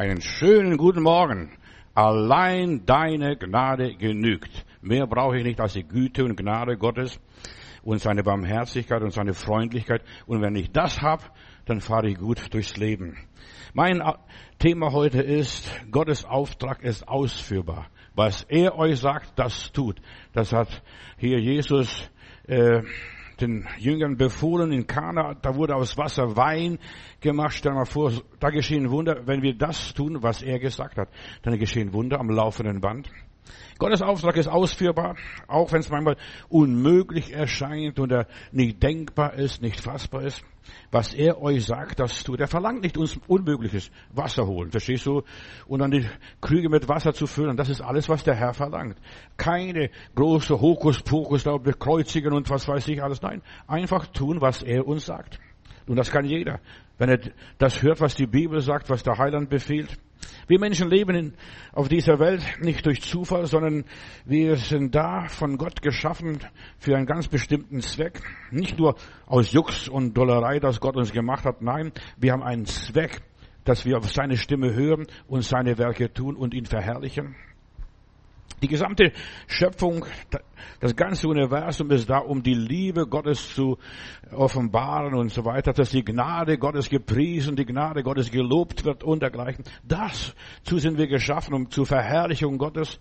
Einen schönen guten Morgen. Allein deine Gnade genügt. Mehr brauche ich nicht als die Güte und Gnade Gottes und seine Barmherzigkeit und seine Freundlichkeit. Und wenn ich das habe, dann fahre ich gut durchs Leben. Mein Thema heute ist, Gottes Auftrag ist ausführbar. Was er euch sagt, das tut. Das hat hier Jesus äh, den Jüngern befohlen in Kana, da wurde aus Wasser Wein gemacht. Stell mal vor, da geschehen Wunder. Wenn wir das tun, was er gesagt hat, dann geschehen Wunder am laufenden Band. Gottes Auftrag ist ausführbar, auch wenn es manchmal unmöglich erscheint oder nicht denkbar ist, nicht fassbar ist. Was er euch sagt, das tut. Er verlangt nicht uns Unmögliches. Wasser holen, verstehst du? Und dann die Krüge mit Wasser zu füllen. Das ist alles, was der Herr verlangt. Keine große Hokuspokus, da bekreuzigen und was weiß ich alles. Nein, einfach tun, was er uns sagt. Und das kann jeder. Wenn er das hört, was die Bibel sagt, was der Heiland befiehlt. Wir Menschen leben auf dieser Welt nicht durch Zufall, sondern wir sind da von Gott geschaffen für einen ganz bestimmten Zweck. Nicht nur aus Jux und Dollerei, dass Gott uns gemacht hat. Nein, wir haben einen Zweck, dass wir auf seine Stimme hören und seine Werke tun und ihn verherrlichen. Die gesamte Schöpfung, das ganze Universum ist da, um die Liebe Gottes zu offenbaren und so weiter, dass die Gnade Gottes gepriesen, die Gnade Gottes gelobt wird und dergleichen. Dazu sind wir geschaffen, um zur Verherrlichung Gottes.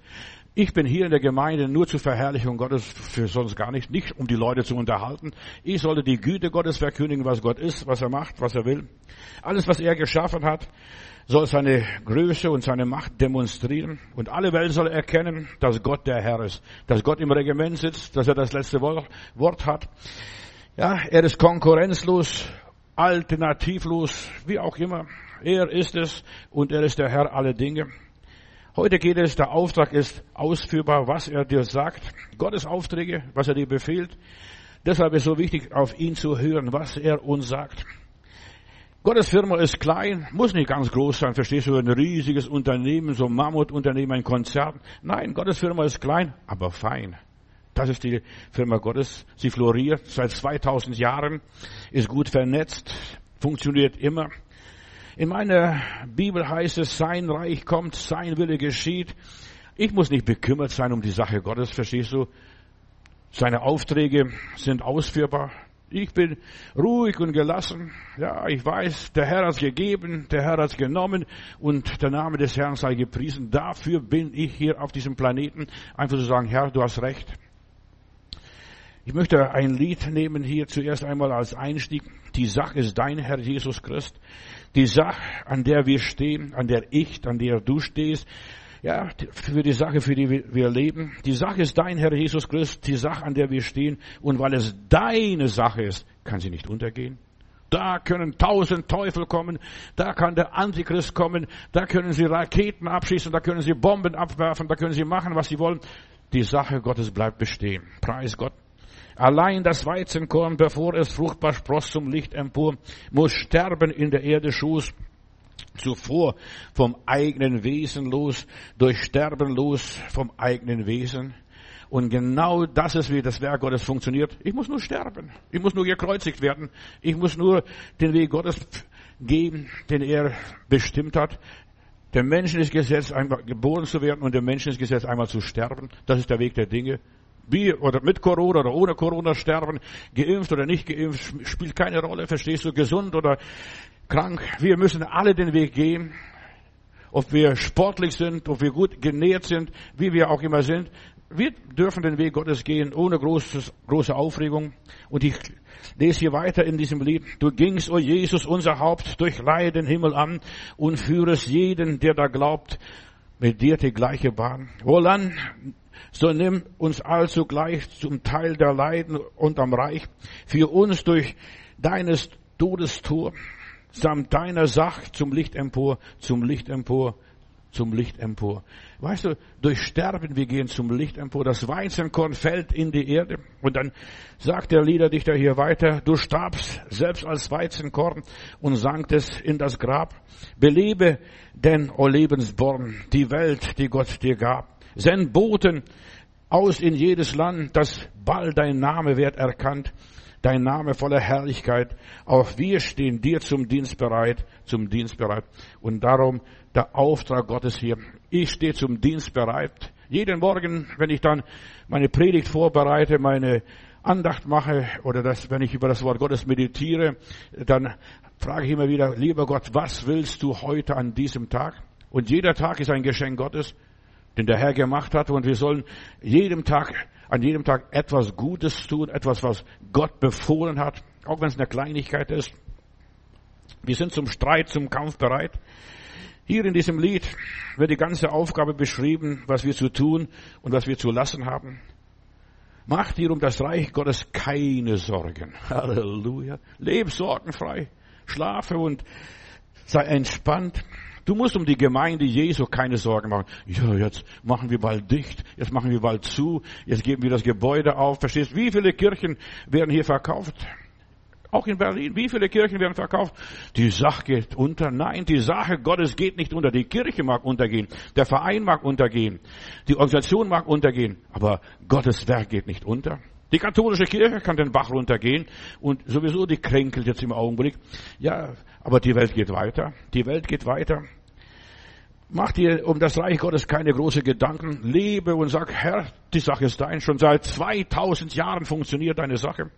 Ich bin hier in der Gemeinde nur zur Verherrlichung Gottes, für sonst gar nicht, nicht um die Leute zu unterhalten. Ich sollte die Güte Gottes verkündigen, was Gott ist, was er macht, was er will. Alles, was er geschaffen hat, soll seine Größe und seine Macht demonstrieren. Und alle Welt soll erkennen, dass Gott der Herr ist, dass Gott im Regiment sitzt, dass er das letzte Wort hat. Ja, er ist konkurrenzlos, alternativlos, wie auch immer. Er ist es und er ist der Herr aller Dinge. Heute geht es, der Auftrag ist ausführbar, was er dir sagt. Gottes Aufträge, was er dir befiehlt. Deshalb ist es so wichtig, auf ihn zu hören, was er uns sagt. Gottes Firma ist klein, muss nicht ganz groß sein, verstehst du, ein riesiges Unternehmen, so ein Mammutunternehmen, ein Konzern. Nein, Gottes Firma ist klein, aber fein. Das ist die Firma Gottes. Sie floriert seit 2000 Jahren, ist gut vernetzt, funktioniert immer. In meiner Bibel heißt es, sein Reich kommt, sein Wille geschieht. Ich muss nicht bekümmert sein um die Sache Gottes, verstehst du? Seine Aufträge sind ausführbar. Ich bin ruhig und gelassen. Ja, ich weiß, der Herr hat gegeben, der Herr hat genommen und der Name des Herrn sei gepriesen. Dafür bin ich hier auf diesem Planeten. Einfach zu sagen, Herr, du hast recht. Ich möchte ein Lied nehmen hier zuerst einmal als Einstieg. Die Sache ist dein Herr Jesus Christ. Die Sache, an der wir stehen, an der ich, an der du stehst, ja, für die Sache, für die wir leben. Die Sache ist dein Herr Jesus Christus, die Sache, an der wir stehen. Und weil es deine Sache ist, kann sie nicht untergehen. Da können tausend Teufel kommen, da kann der Antichrist kommen, da können sie Raketen abschießen, da können sie Bomben abwerfen, da können sie machen, was sie wollen. Die Sache Gottes bleibt bestehen. Preis Gott. Allein das Weizenkorn, bevor es fruchtbar spross zum Licht empor, muss sterben in der Erde Schoß zuvor vom eigenen Wesen los, durch Sterben los vom eigenen Wesen. Und genau das ist, wie das Werk Gottes funktioniert. Ich muss nur sterben. Ich muss nur gekreuzigt werden. Ich muss nur den Weg Gottes geben, den er bestimmt hat. Der Menschen ist gesetzt, einmal geboren zu werden und der Menschen ist gesetzt, einmal zu sterben. Das ist der Weg der Dinge. Wie oder mit Corona oder ohne Corona sterben, geimpft oder nicht geimpft, spielt keine Rolle. Verstehst du, gesund oder krank. Wir müssen alle den Weg gehen. Ob wir sportlich sind, ob wir gut genährt sind, wie wir auch immer sind. Wir dürfen den Weg Gottes gehen, ohne großes, große Aufregung. Und ich lese hier weiter in diesem Lied. Du gingst, o oh Jesus, unser Haupt, durch Leiden Himmel an und führest jeden, der da glaubt, mit dir die gleiche Bahn. Wohlan, so nimm uns also gleich zum Teil der Leiden und am Reich, für uns durch deines Todes Tor samt deiner Sach zum Licht empor, zum Licht empor, zum Licht empor. Weißt du, durch Sterben wir gehen zum Licht empor. Das Weizenkorn fällt in die Erde. Und dann sagt der Liederdichter hier weiter, du starbst selbst als Weizenkorn und sanktest in das Grab. Belebe denn, o Lebensborn, die Welt, die Gott dir gab. Send Boten aus in jedes Land, dass bald dein Name wird erkannt dein Name voller Herrlichkeit. Auch wir stehen dir zum Dienst bereit, zum Dienst bereit. Und darum der Auftrag Gottes hier. Ich stehe zum Dienst bereit. Jeden Morgen, wenn ich dann meine Predigt vorbereite, meine Andacht mache oder das, wenn ich über das Wort Gottes meditiere, dann frage ich immer wieder, lieber Gott, was willst du heute an diesem Tag? Und jeder Tag ist ein Geschenk Gottes, den der Herr gemacht hat und wir sollen jedem Tag an jedem Tag etwas Gutes tun, etwas, was Gott befohlen hat, auch wenn es eine Kleinigkeit ist. Wir sind zum Streit, zum Kampf bereit. Hier in diesem Lied wird die ganze Aufgabe beschrieben, was wir zu tun und was wir zu lassen haben. Mach dir um das Reich Gottes keine Sorgen. Halleluja. Leb sorgenfrei. Schlafe und sei entspannt. Du musst um die Gemeinde Jesu keine Sorgen machen. Ja, jetzt machen wir bald dicht, jetzt machen wir bald zu, jetzt geben wir das Gebäude auf. Verstehst? Wie viele Kirchen werden hier verkauft? Auch in Berlin. Wie viele Kirchen werden verkauft? Die Sache geht unter. Nein, die Sache Gottes geht nicht unter. Die Kirche mag untergehen. Der Verein mag untergehen. Die Organisation mag untergehen. Aber Gottes Werk geht nicht unter. Die katholische Kirche kann den Bach runtergehen und sowieso die kränkelt jetzt im Augenblick. Ja, aber die Welt geht weiter. Die Welt geht weiter. Mach dir um das Reich Gottes keine großen Gedanken. Lebe und sag, Herr, die Sache ist dein. Schon seit 2000 Jahren funktioniert deine Sache.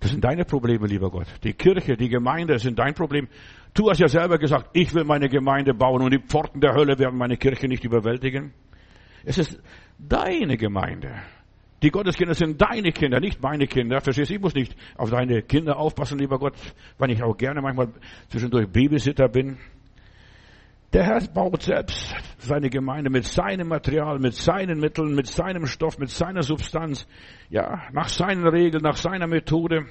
Das sind deine Probleme, lieber Gott. Die Kirche, die Gemeinde sind dein Problem. Du hast ja selber gesagt, ich will meine Gemeinde bauen und die Pforten der Hölle werden meine Kirche nicht überwältigen. Es ist deine Gemeinde. Die Gotteskinder sind deine Kinder, nicht meine Kinder. Verstehst du? Ich muss nicht auf deine Kinder aufpassen, lieber Gott, weil ich auch gerne manchmal zwischendurch Babysitter bin. Der Herr baut selbst seine Gemeinde mit seinem Material, mit seinen Mitteln, mit seinem Stoff, mit seiner Substanz, ja, nach seinen Regeln, nach seiner Methode.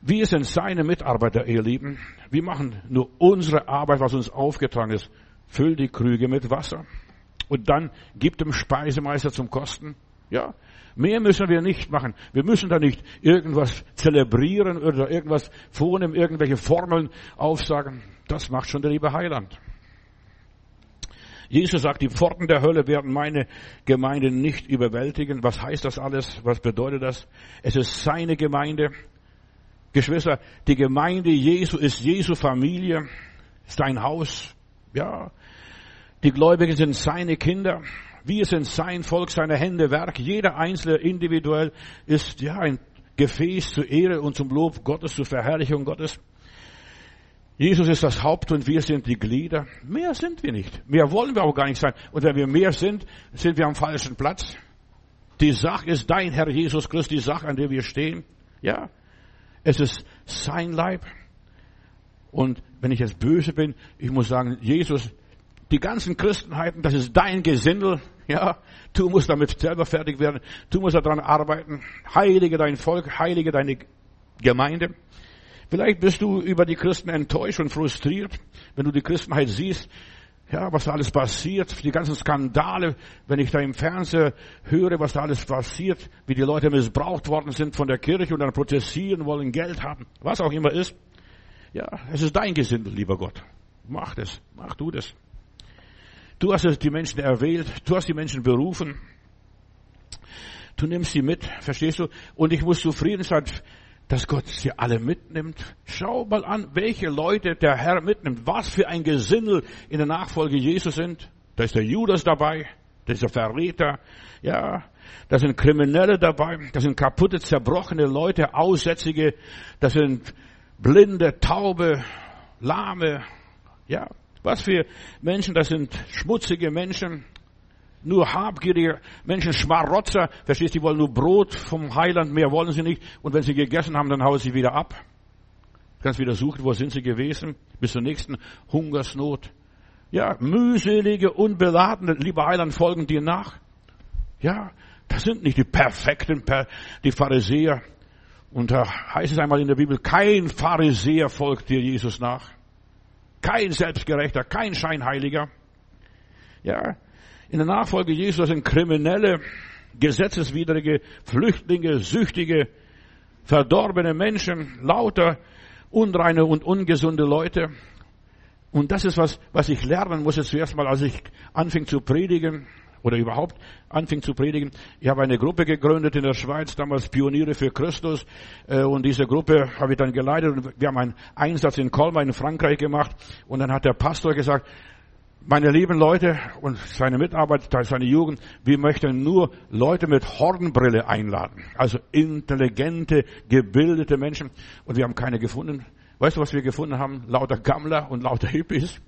Wir sind seine Mitarbeiter, ihr Lieben. Wir machen nur unsere Arbeit, was uns aufgetragen ist. Füll die Krüge mit Wasser. Und dann gib dem Speisemeister zum Kosten. Ja, mehr müssen wir nicht machen. Wir müssen da nicht irgendwas zelebrieren oder irgendwas vornehmen, irgendwelche Formeln aufsagen. Das macht schon der liebe Heiland. Jesus sagt, die Pforten der Hölle werden meine Gemeinde nicht überwältigen. Was heißt das alles? Was bedeutet das? Es ist seine Gemeinde. Geschwister, die Gemeinde Jesu ist Jesu Familie, sein Haus. Ja, die Gläubigen sind seine Kinder. Wir sind sein Volk, seine Hände Werk. Jeder Einzelne individuell ist ja ein Gefäß zur Ehre und zum Lob Gottes, zur Verherrlichung Gottes. Jesus ist das Haupt und wir sind die Glieder. Mehr sind wir nicht. Mehr wollen wir auch gar nicht sein. Und wenn wir mehr sind, sind wir am falschen Platz. Die Sache ist dein Herr Jesus Christus, die Sache, an der wir stehen. Ja, es ist sein Leib. Und wenn ich jetzt böse bin, ich muss sagen, Jesus, die ganzen Christenheiten, das ist dein Gesindel. Ja, du musst damit selber fertig werden. Du musst daran arbeiten. Heilige dein Volk, heilige deine Gemeinde. Vielleicht bist du über die Christen enttäuscht und frustriert, wenn du die Christenheit siehst. Ja, was da alles passiert, die ganzen Skandale, wenn ich da im Fernsehen höre, was da alles passiert, wie die Leute missbraucht worden sind von der Kirche und dann protestieren wollen, Geld haben, was auch immer ist. Ja, es ist dein Gesindel, lieber Gott. Mach das, mach du das. Du hast die Menschen erwählt, du hast die Menschen berufen. Du nimmst sie mit, verstehst du? Und ich muss zufrieden sein, dass Gott sie alle mitnimmt. Schau mal an, welche Leute der Herr mitnimmt. Was für ein Gesindel in der Nachfolge Jesus sind. Da ist der Judas dabei, da ist der Verräter, ja, da sind Kriminelle dabei, da sind kaputte, zerbrochene Leute, Aussätzige, da sind Blinde, Taube, Lahme, ja, was für Menschen, das sind schmutzige Menschen, nur habgierige Menschen, Schmarotzer, verstehst, du, die wollen nur Brot vom Heiland, mehr wollen sie nicht. Und wenn sie gegessen haben, dann hauen sie wieder ab. Du kannst wieder suchen, wo sind sie gewesen, bis zur nächsten Hungersnot. Ja, mühselige, unbeladene, lieber Heiland, folgen dir nach. Ja, das sind nicht die perfekten, die Pharisäer. Und da heißt es einmal in der Bibel, kein Pharisäer folgt dir Jesus nach. Kein Selbstgerechter, kein Scheinheiliger. Ja, in der Nachfolge Jesu sind Kriminelle, gesetzeswidrige Flüchtlinge, süchtige, verdorbene Menschen, lauter unreine und ungesunde Leute. Und das ist was, was ich lernen musste zuerst mal, als ich anfing zu predigen. oder überhaupt anfing zu predigen. Ich habe eine Gruppe gegründet in der Schweiz, damals Pioniere für Christus. Äh, und diese Gruppe habe ich dann geleitet. Und wir haben einen Einsatz in Colmar in Frankreich gemacht. Und dann hat der Pastor gesagt, meine lieben Leute und seine Mitarbeiter, seine Jugend, wir möchten nur Leute mit Hornbrille einladen. Also intelligente, gebildete Menschen. Und wir haben keine gefunden. Weißt du, was wir gefunden haben? Lauter Gammler und lauter Hippies.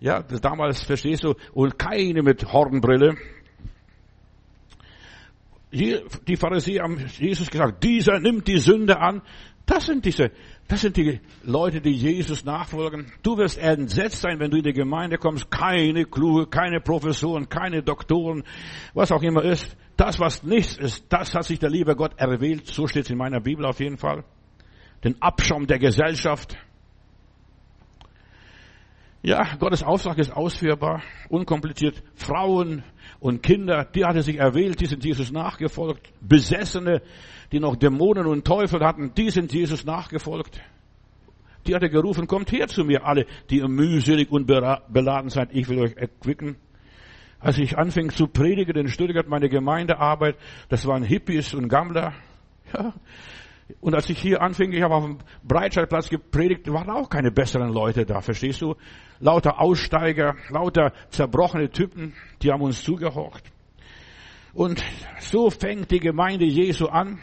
Ja, damals, verstehst du, und keine mit Hornbrille. Die Pharisäer haben Jesus gesagt, dieser nimmt die Sünde an. Das sind diese, das sind die Leute, die Jesus nachfolgen. Du wirst entsetzt sein, wenn du in die Gemeinde kommst. Keine kluge, keine Professoren, keine Doktoren, was auch immer ist. Das, was nichts ist, das hat sich der liebe Gott erwählt. So steht es in meiner Bibel auf jeden Fall. Den Abschaum der Gesellschaft. Ja, Gottes Auftrag ist ausführbar, unkompliziert. Frauen und Kinder, die hat er sich erwählt, die sind Jesus nachgefolgt. Besessene, die noch Dämonen und Teufel hatten, die sind Jesus nachgefolgt. Die hat er gerufen, kommt her zu mir alle, die ihr mühselig und beladen seid, ich will euch erquicken. Als ich anfing zu predigen in Stuttgart, meine Gemeindearbeit, das waren Hippies und Gammler. Ja, und als ich hier anfing, ich habe auf dem Breitscheidplatz gepredigt, waren auch keine besseren Leute da, verstehst du? Lauter Aussteiger, lauter zerbrochene Typen, die haben uns zugehorcht. Und so fängt die Gemeinde Jesu an.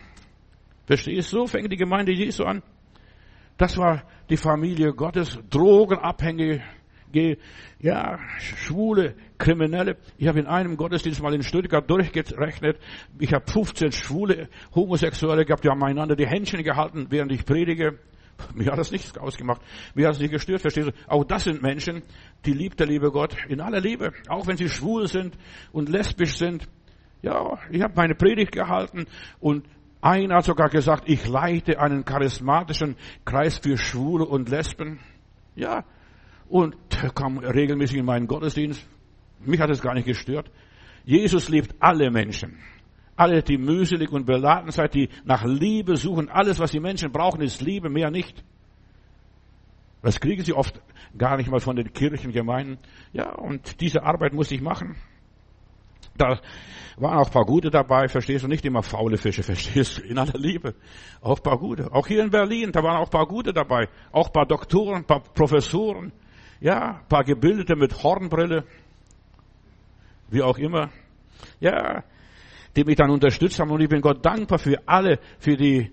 Verstehst du? So fängt die Gemeinde Jesu an. Das war die Familie Gottes, Drogenabhängige, ja, Schwule, Kriminelle. Ich habe in einem Gottesdienst mal in Stuttgart durchgerechnet. Ich habe 15 Schwule, Homosexuelle gehabt, die haben einander die Händchen gehalten, während ich predige. Mir hat das nichts ausgemacht. Mir hat es nicht gestört, verstehst du? Auch das sind Menschen, die liebt der liebe Gott in aller Liebe. Auch wenn sie schwul sind und lesbisch sind. Ja, ich habe meine Predigt gehalten und einer hat sogar gesagt, ich leite einen charismatischen Kreis für Schwule und Lesben. Ja, und kam regelmäßig in meinen Gottesdienst. Mich hat es gar nicht gestört. Jesus liebt alle Menschen. Alle, die mühselig und beladen seid, die nach Liebe suchen. Alles, was die Menschen brauchen, ist Liebe, mehr nicht. Das kriegen sie oft gar nicht mal von den Kirchengemeinden. Ja, und diese Arbeit muss ich machen. Da waren auch ein paar Gute dabei, verstehst du? Nicht immer faule Fische, verstehst du? In aller Liebe. Auch ein paar Gute. Auch hier in Berlin, da waren auch ein paar Gute dabei. Auch ein paar Doktoren, ein paar Professoren. Ja, paar Gebildete mit Hornbrille. Wie auch immer. Ja, die mich dann unterstützt haben. Und ich bin Gott dankbar für alle, für die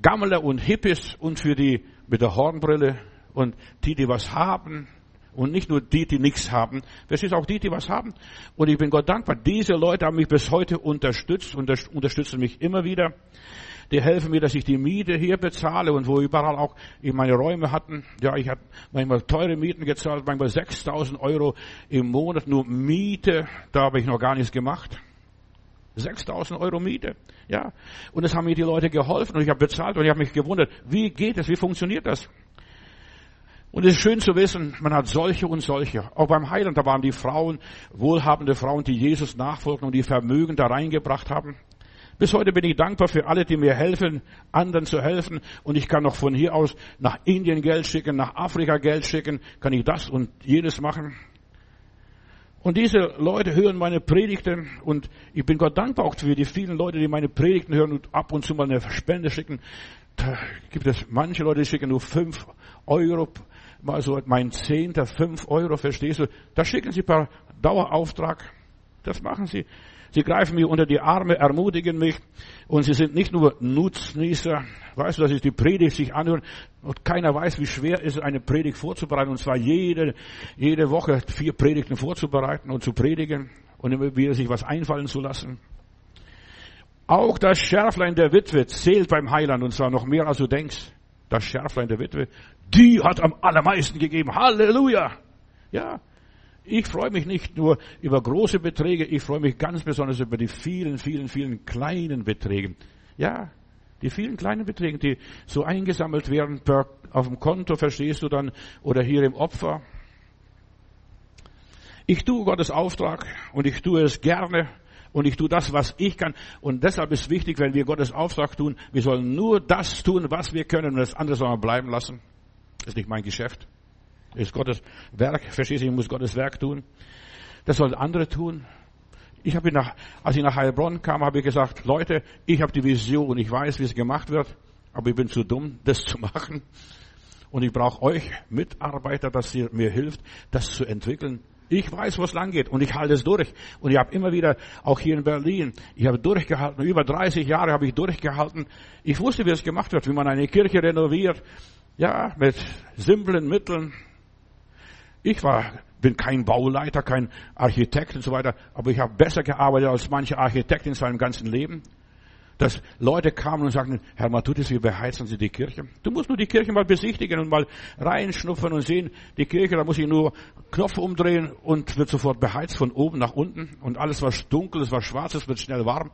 Gammler und Hippies und für die mit der Hornbrille und die, die was haben. Und nicht nur die, die nichts haben. Verstehst auch die, die was haben. Und ich bin Gott dankbar. Diese Leute haben mich bis heute unterstützt, und unterstützen mich immer wieder. Die helfen mir, dass ich die Miete hier bezahle und wo überall auch ich meine Räume hatten. Ja, ich habe manchmal teure Mieten gezahlt, manchmal 6000 Euro im Monat nur Miete. Da habe ich noch gar nichts gemacht. 6000 Euro Miete. Ja. Und es haben mir die Leute geholfen und ich habe bezahlt und ich habe mich gewundert, wie geht das, wie funktioniert das? Und es ist schön zu wissen, man hat solche und solche. Auch beim Heiland, da waren die Frauen, wohlhabende Frauen, die Jesus nachfolgen und die Vermögen da reingebracht haben. Bis heute bin ich dankbar für alle, die mir helfen, anderen zu helfen. Und ich kann noch von hier aus nach Indien Geld schicken, nach Afrika Geld schicken, kann ich das und jenes machen. Und diese Leute hören meine Predigten und ich bin Gott dankbar auch für die vielen Leute, die meine Predigten hören und ab und zu mal eine Spende schicken. Da gibt es manche Leute, die schicken nur fünf Euro, mal so mein Zehnter, fünf Euro, verstehst du? Da schicken sie per Dauerauftrag. Das machen sie. Sie greifen mir unter die Arme, ermutigen mich und sie sind nicht nur Nutznießer. Weißt du, dass ich die Predigt sich anhören und keiner weiß, wie schwer ist es, eine Predigt vorzubereiten und zwar jede, jede Woche vier Predigten vorzubereiten und zu predigen und immer wieder sich was einfallen zu lassen. Auch das Schärflein der Witwe zählt beim Heiland und zwar noch mehr als du denkst. Das Schärflein der Witwe, die hat am allermeisten gegeben. Halleluja! Ja, ich freue mich nicht nur über große Beträge, ich freue mich ganz besonders über die vielen, vielen, vielen kleinen Beträge. Ja, die vielen kleinen Beträge, die so eingesammelt werden per, auf dem Konto, verstehst du dann, oder hier im Opfer. Ich tue Gottes Auftrag und ich tue es gerne und ich tue das, was ich kann. Und deshalb ist wichtig, wenn wir Gottes Auftrag tun, wir sollen nur das tun, was wir können und das andere sollen wir bleiben lassen. Das ist nicht mein Geschäft ist Gottes Werk, verstehst du, ich muss Gottes Werk tun. Das sollen andere tun. Ich habe nach, als ich nach Heilbronn kam, habe ich gesagt, Leute, ich habe die Vision, ich weiß, wie es gemacht wird, aber ich bin zu dumm, das zu machen. Und ich brauche euch Mitarbeiter, dass ihr mir hilft, das zu entwickeln. Ich weiß, wo es lang geht und ich halte es durch. Und ich habe immer wieder, auch hier in Berlin, ich habe durchgehalten, über 30 Jahre habe ich durchgehalten. Ich wusste, wie es gemacht wird, wie man eine Kirche renoviert. Ja, mit simplen Mitteln. Ich war bin kein Bauleiter, kein Architekt und so weiter, aber ich habe besser gearbeitet als manche Architekt in seinem ganzen Leben. Dass Leute kamen und sagten, Herr Matutis, wie beheizen Sie die Kirche? Du musst nur die Kirche mal besichtigen und mal reinschnuppern und sehen, die Kirche, da muss ich nur Knopf umdrehen und wird sofort beheizt von oben nach unten und alles was dunkel ist, was schwarz ist, wird schnell warm.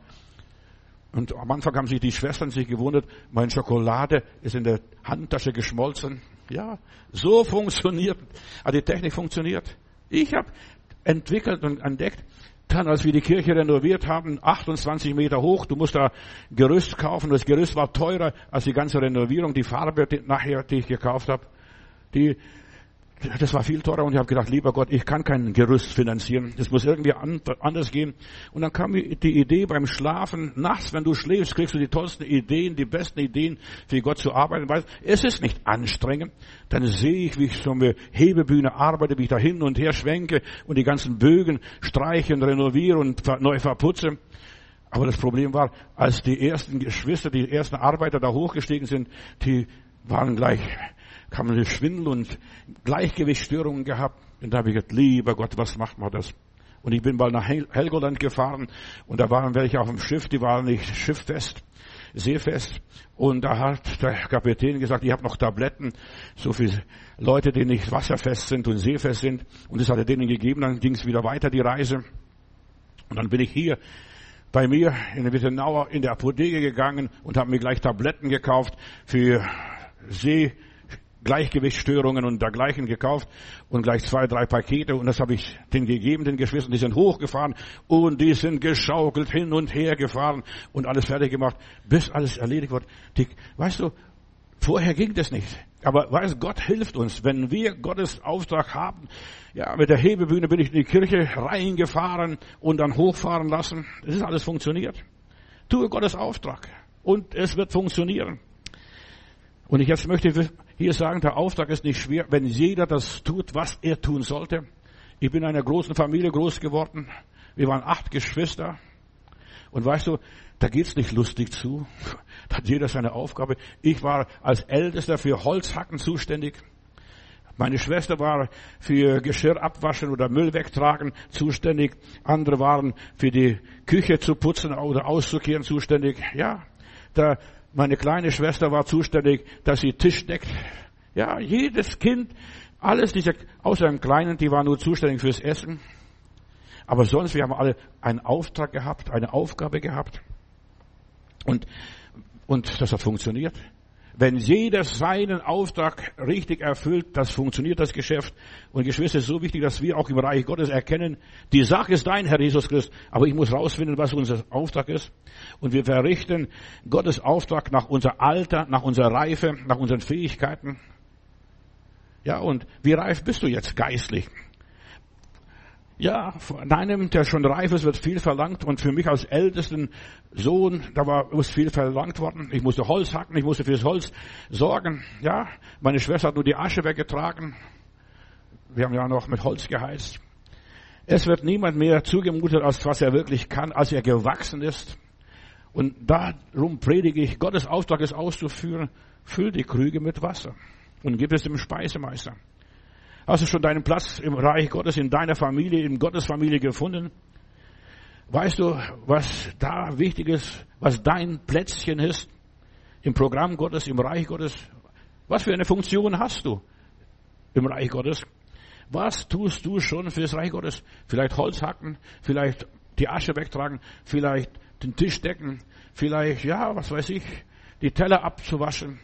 Und am Anfang haben sich die Schwestern sich gewundert, meine Schokolade ist in der Handtasche geschmolzen. Ja, so funktioniert, also die Technik funktioniert. Ich habe entwickelt und entdeckt, dann als wir die Kirche renoviert haben, 28 Meter hoch, du musst da Gerüst kaufen, das Gerüst war teurer als die ganze Renovierung, die Farbe die, nachher, die ich gekauft habe. Die das war viel teurer und ich habe gedacht, lieber Gott, ich kann kein Gerüst finanzieren. Das muss irgendwie anders gehen. Und dann kam die Idee beim Schlafen, nachts, wenn du schläfst, kriegst du die tollsten Ideen, die besten Ideen, für Gott zu arbeiten. Weil es ist nicht anstrengend. Dann sehe ich, wie ich so eine Hebebühne arbeite, wie ich da hin und her schwenke und die ganzen Bögen streiche und renoviere und neu verputze. Aber das Problem war, als die ersten Geschwister, die ersten Arbeiter da hochgestiegen sind, die waren gleich wir Schwindel und Gleichgewichtsstörungen gehabt. Und da habe ich gesagt, lieber Gott, was macht man das? Und ich bin mal nach Helgoland gefahren und da waren welche auf dem Schiff, die waren nicht schifffest, seefest. Und da hat der Kapitän gesagt, ich habe noch Tabletten, so viele Leute, die nicht wasserfest sind und seefest sind. Und das hat er denen gegeben, dann ging es wieder weiter, die Reise. Und dann bin ich hier bei mir in Wittenauer in der Apotheke gegangen und habe mir gleich Tabletten gekauft für See, Gleichgewichtsstörungen und dergleichen gekauft und gleich zwei, drei Pakete und das habe ich den gegeben, den Geschwistern, die sind hochgefahren und die sind geschaukelt hin und her gefahren und alles fertig gemacht, bis alles erledigt wird. Die, weißt du, vorher ging das nicht. Aber weiß Gott hilft uns, wenn wir Gottes Auftrag haben. Ja, mit der Hebebühne bin ich in die Kirche reingefahren und dann hochfahren lassen. Das ist alles funktioniert. Tue Gottes Auftrag und es wird funktionieren. Und ich jetzt möchte hier sagen, der Auftrag ist nicht schwer, wenn jeder das tut, was er tun sollte. Ich bin in einer großen Familie groß geworden. Wir waren acht Geschwister. Und weißt du, da geht's nicht lustig zu. Da hat jeder seine Aufgabe. Ich war als Ältester für Holzhacken zuständig. Meine Schwester war für Geschirr abwaschen oder Müll wegtragen zuständig. Andere waren für die Küche zu putzen oder auszukehren zuständig. Ja, da meine kleine Schwester war zuständig, dass sie Tisch deckt. Ja, jedes Kind, alles diese, außer dem Kleinen, die war nur zuständig fürs Essen. Aber sonst, wir haben alle einen Auftrag gehabt, eine Aufgabe gehabt. Und, und das hat funktioniert. Wenn jeder seinen Auftrag richtig erfüllt, das funktioniert das Geschäft. Und Geschwister, es ist so wichtig, dass wir auch im Reich Gottes erkennen, die Sache ist dein, Herr Jesus Christus, aber ich muss rausfinden, was unser Auftrag ist. Und wir verrichten Gottes Auftrag nach unser Alter, nach unserer Reife, nach unseren Fähigkeiten. Ja, und wie reif bist du jetzt geistlich? Ja, von einem, der schon reif ist, wird viel verlangt. Und für mich als ältesten Sohn, da war, muss viel verlangt worden. Ich musste Holz hacken, ich musste fürs Holz sorgen. Ja, meine Schwester hat nur die Asche weggetragen. Wir haben ja noch mit Holz geheizt. Es wird niemand mehr zugemutet, als was er wirklich kann, als er gewachsen ist. Und darum predige ich, Gottes Auftrag ist auszuführen, füll die Krüge mit Wasser und gib es dem Speisemeister. Hast du schon deinen Platz im Reich Gottes, in deiner Familie, in Gottes Familie gefunden? Weißt du, was da wichtig ist, was dein Plätzchen ist im Programm Gottes, im Reich Gottes? Was für eine Funktion hast du im Reich Gottes? Was tust du schon fürs Reich Gottes? Vielleicht Holz hacken, vielleicht die Asche wegtragen, vielleicht den Tisch decken, vielleicht, ja, was weiß ich, die Teller abzuwaschen.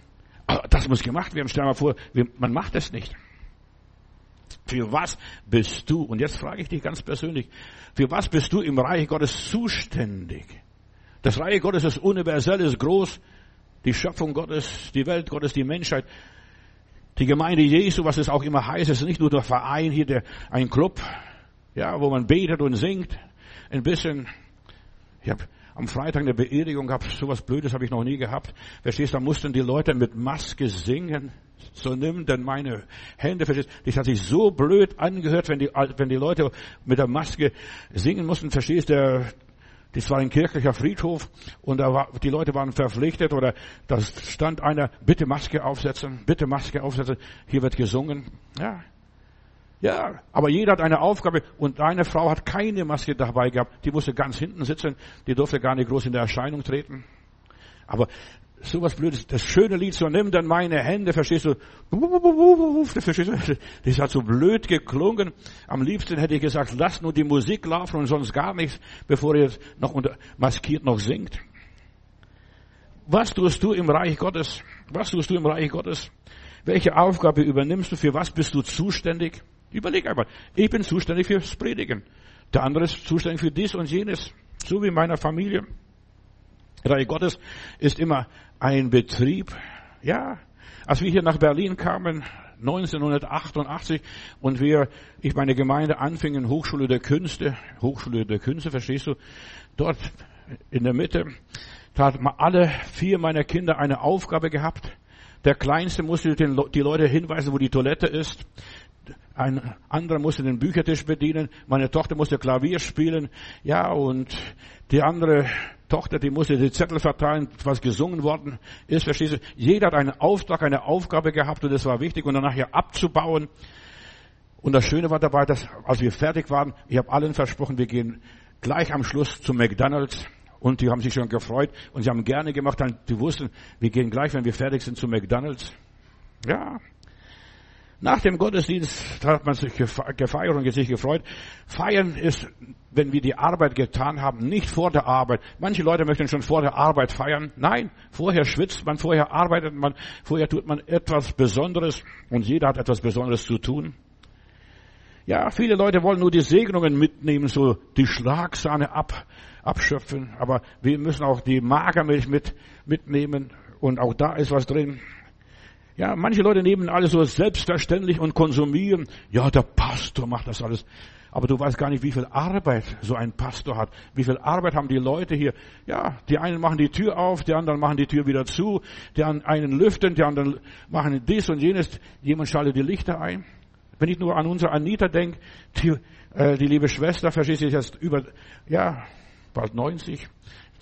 Aber das muss gemacht werden. Stell dir mal vor, man macht es nicht. Für was bist du, und jetzt frage ich dich ganz persönlich, für was bist du im Reich Gottes zuständig? Das Reich Gottes ist universell, ist groß. Die Schöpfung Gottes, die Welt Gottes, die Menschheit, die Gemeinde Jesu, was es auch immer heißt, ist nicht nur der Verein hier, der, ein Club, ja, wo man betet und singt. ein bisschen, ich habe am Freitag eine Beerdigung gehabt, sowas Blödes habe ich noch nie gehabt. Verstehst, da mussten die Leute mit Maske singen. So nimm denn meine Hände, verstehst, das hat sich so blöd angehört, wenn die, wenn die Leute mit der Maske singen mussten, verstehst, der, das war ein kirchlicher Friedhof und da war, die Leute waren verpflichtet oder da stand einer, bitte Maske aufsetzen, bitte Maske aufsetzen, hier wird gesungen. Ja. Ja, aber jeder hat eine Aufgabe und eine Frau hat keine Maske dabei gehabt. Die musste ganz hinten sitzen, die durfte gar nicht groß in der Erscheinung treten. Aber sowas Blödes, das schöne Lied, so nimm dann meine Hände, verstehst du? Verstehst du? Das hat so blöd geklungen. Am liebsten hätte ich gesagt, lass nur die Musik laufen und sonst gar nichts, bevor ihr noch unter, maskiert noch singt. Was tust du im Reich Gottes? Was tust du im Reich Gottes? Welche Aufgabe übernimmst du? Für was bist du zuständig? Überleg einmal. Ich bin zuständig fürs Predigen. Der andere ist zuständig für dies und jenes. So wie in meiner Familie. Reich Gottes ist immer ein Betrieb. Ja. Als wir hier nach Berlin kamen, 1988, und wir, ich meine Gemeinde anfingen, Hochschule der Künste, Hochschule der Künste, verstehst du? Dort in der Mitte, da hatten alle vier meiner Kinder eine Aufgabe gehabt. Der Kleinste musste die Leute hinweisen, wo die Toilette ist. Ein anderer musste den Büchertisch bedienen. Meine Tochter musste Klavier spielen. Ja, und die andere Tochter, die musste die Zettel verteilen, was gesungen worden ist. Verstehst du? Jeder hat einen Auftrag, eine Aufgabe gehabt und das war wichtig und dann nachher abzubauen. Und das Schöne war dabei, dass als wir fertig waren, ich habe allen versprochen, wir gehen gleich am Schluss zu McDonald's. Und die haben sich schon gefreut und sie haben gerne gemacht, die wussten, wir gehen gleich, wenn wir fertig sind, zu McDonald's. Ja, nach dem Gottesdienst hat man sich gefeiert und sich gefreut. Feiern ist, wenn wir die Arbeit getan haben, nicht vor der Arbeit. Manche Leute möchten schon vor der Arbeit feiern. Nein, vorher schwitzt man, vorher arbeitet man, vorher tut man etwas Besonderes und jeder hat etwas Besonderes zu tun. Ja, viele Leute wollen nur die Segnungen mitnehmen, so die Schlagsahne ab, abschöpfen, aber wir müssen auch die Magermilch mit, mitnehmen und auch da ist was drin. Ja, manche Leute nehmen alles so selbstverständlich und konsumieren. Ja, der Pastor macht das alles. Aber du weißt gar nicht, wie viel Arbeit so ein Pastor hat. Wie viel Arbeit haben die Leute hier? Ja, die einen machen die Tür auf, die anderen machen die Tür wieder zu, die einen lüften, die anderen machen dies und jenes. Jemand schaltet die Lichter ein. Wenn ich nur an unsere Anita denke, die, äh, die liebe Schwester, verstehst du, jetzt über, ja, bald 90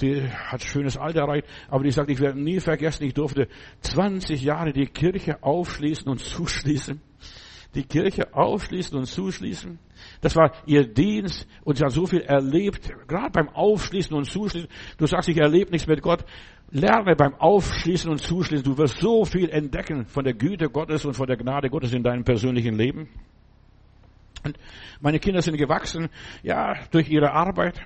die hat schönes Alter erreicht, aber die sagt, ich werde nie vergessen, ich durfte 20 Jahre die Kirche aufschließen und zuschließen. Die Kirche aufschließen und zuschließen. Das war ihr Dienst und sie hat so viel erlebt, gerade beim Aufschließen und Zuschließen. Du sagst, ich erlebe nichts mit Gott. Lerne beim Aufschließen und Zuschließen. Du wirst so viel entdecken von der Güte Gottes und von der Gnade Gottes in deinem persönlichen Leben. Und meine Kinder sind gewachsen, ja, durch ihre Arbeit.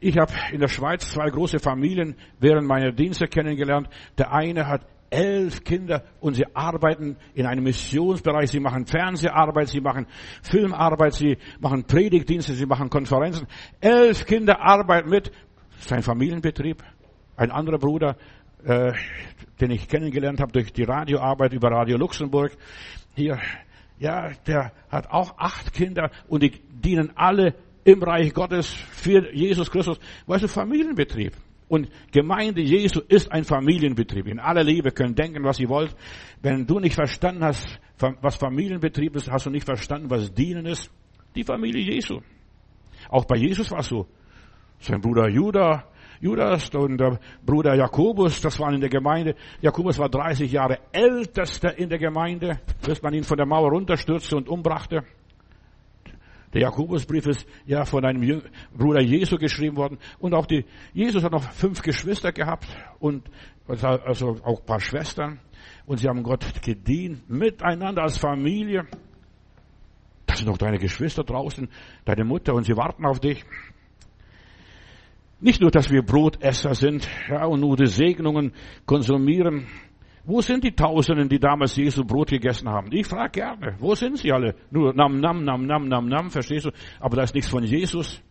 Ich habe in der Schweiz zwei große Familien während meiner Dienste kennengelernt. Der eine hat elf Kinder und sie arbeiten in einem Missionsbereich. Sie machen Fernseharbeit, sie machen Filmarbeit, sie machen Predigtdienste, sie machen Konferenzen. Elf Kinder arbeiten mit. Das ist ein Familienbetrieb. Ein anderer Bruder, äh, den ich kennengelernt habe durch die Radioarbeit über Radio Luxemburg, hier, ja, der hat auch acht Kinder und die dienen alle im Reich Gottes für Jesus Christus. Weißt du, Familienbetrieb. Und Gemeinde Jesu ist ein Familienbetrieb. In aller Liebe können denken, was ihr wollt. Wenn du nicht verstanden hast, was Familienbetrieb ist, hast du nicht verstanden, was Dienen ist. Die Familie Jesu. Auch bei Jesus war es so. Sein Bruder Judah, Judas und der Bruder Jakobus, das waren in der Gemeinde. Jakobus war 30 Jahre ältester in der Gemeinde, bis man ihn von der Mauer runterstürzte und umbrachte. Der Jakobusbrief ist ja von einem Bruder Jesu geschrieben worden. Und auch die, Jesus hat noch fünf Geschwister gehabt und also auch ein paar Schwestern. Und sie haben Gott gedient, miteinander als Familie. Das sind noch deine Geschwister draußen, deine Mutter und sie warten auf dich. Nicht nur, dass wir Brotesser sind, ja, und nur die Segnungen konsumieren, wo sind die Tausenden, die damals Jesu Brot gegessen haben? Ich frage gerne, wo sind sie alle? Nur nam, nam, nam, nam, nam, nam, verstehst du? Aber da ist nichts von Jesus.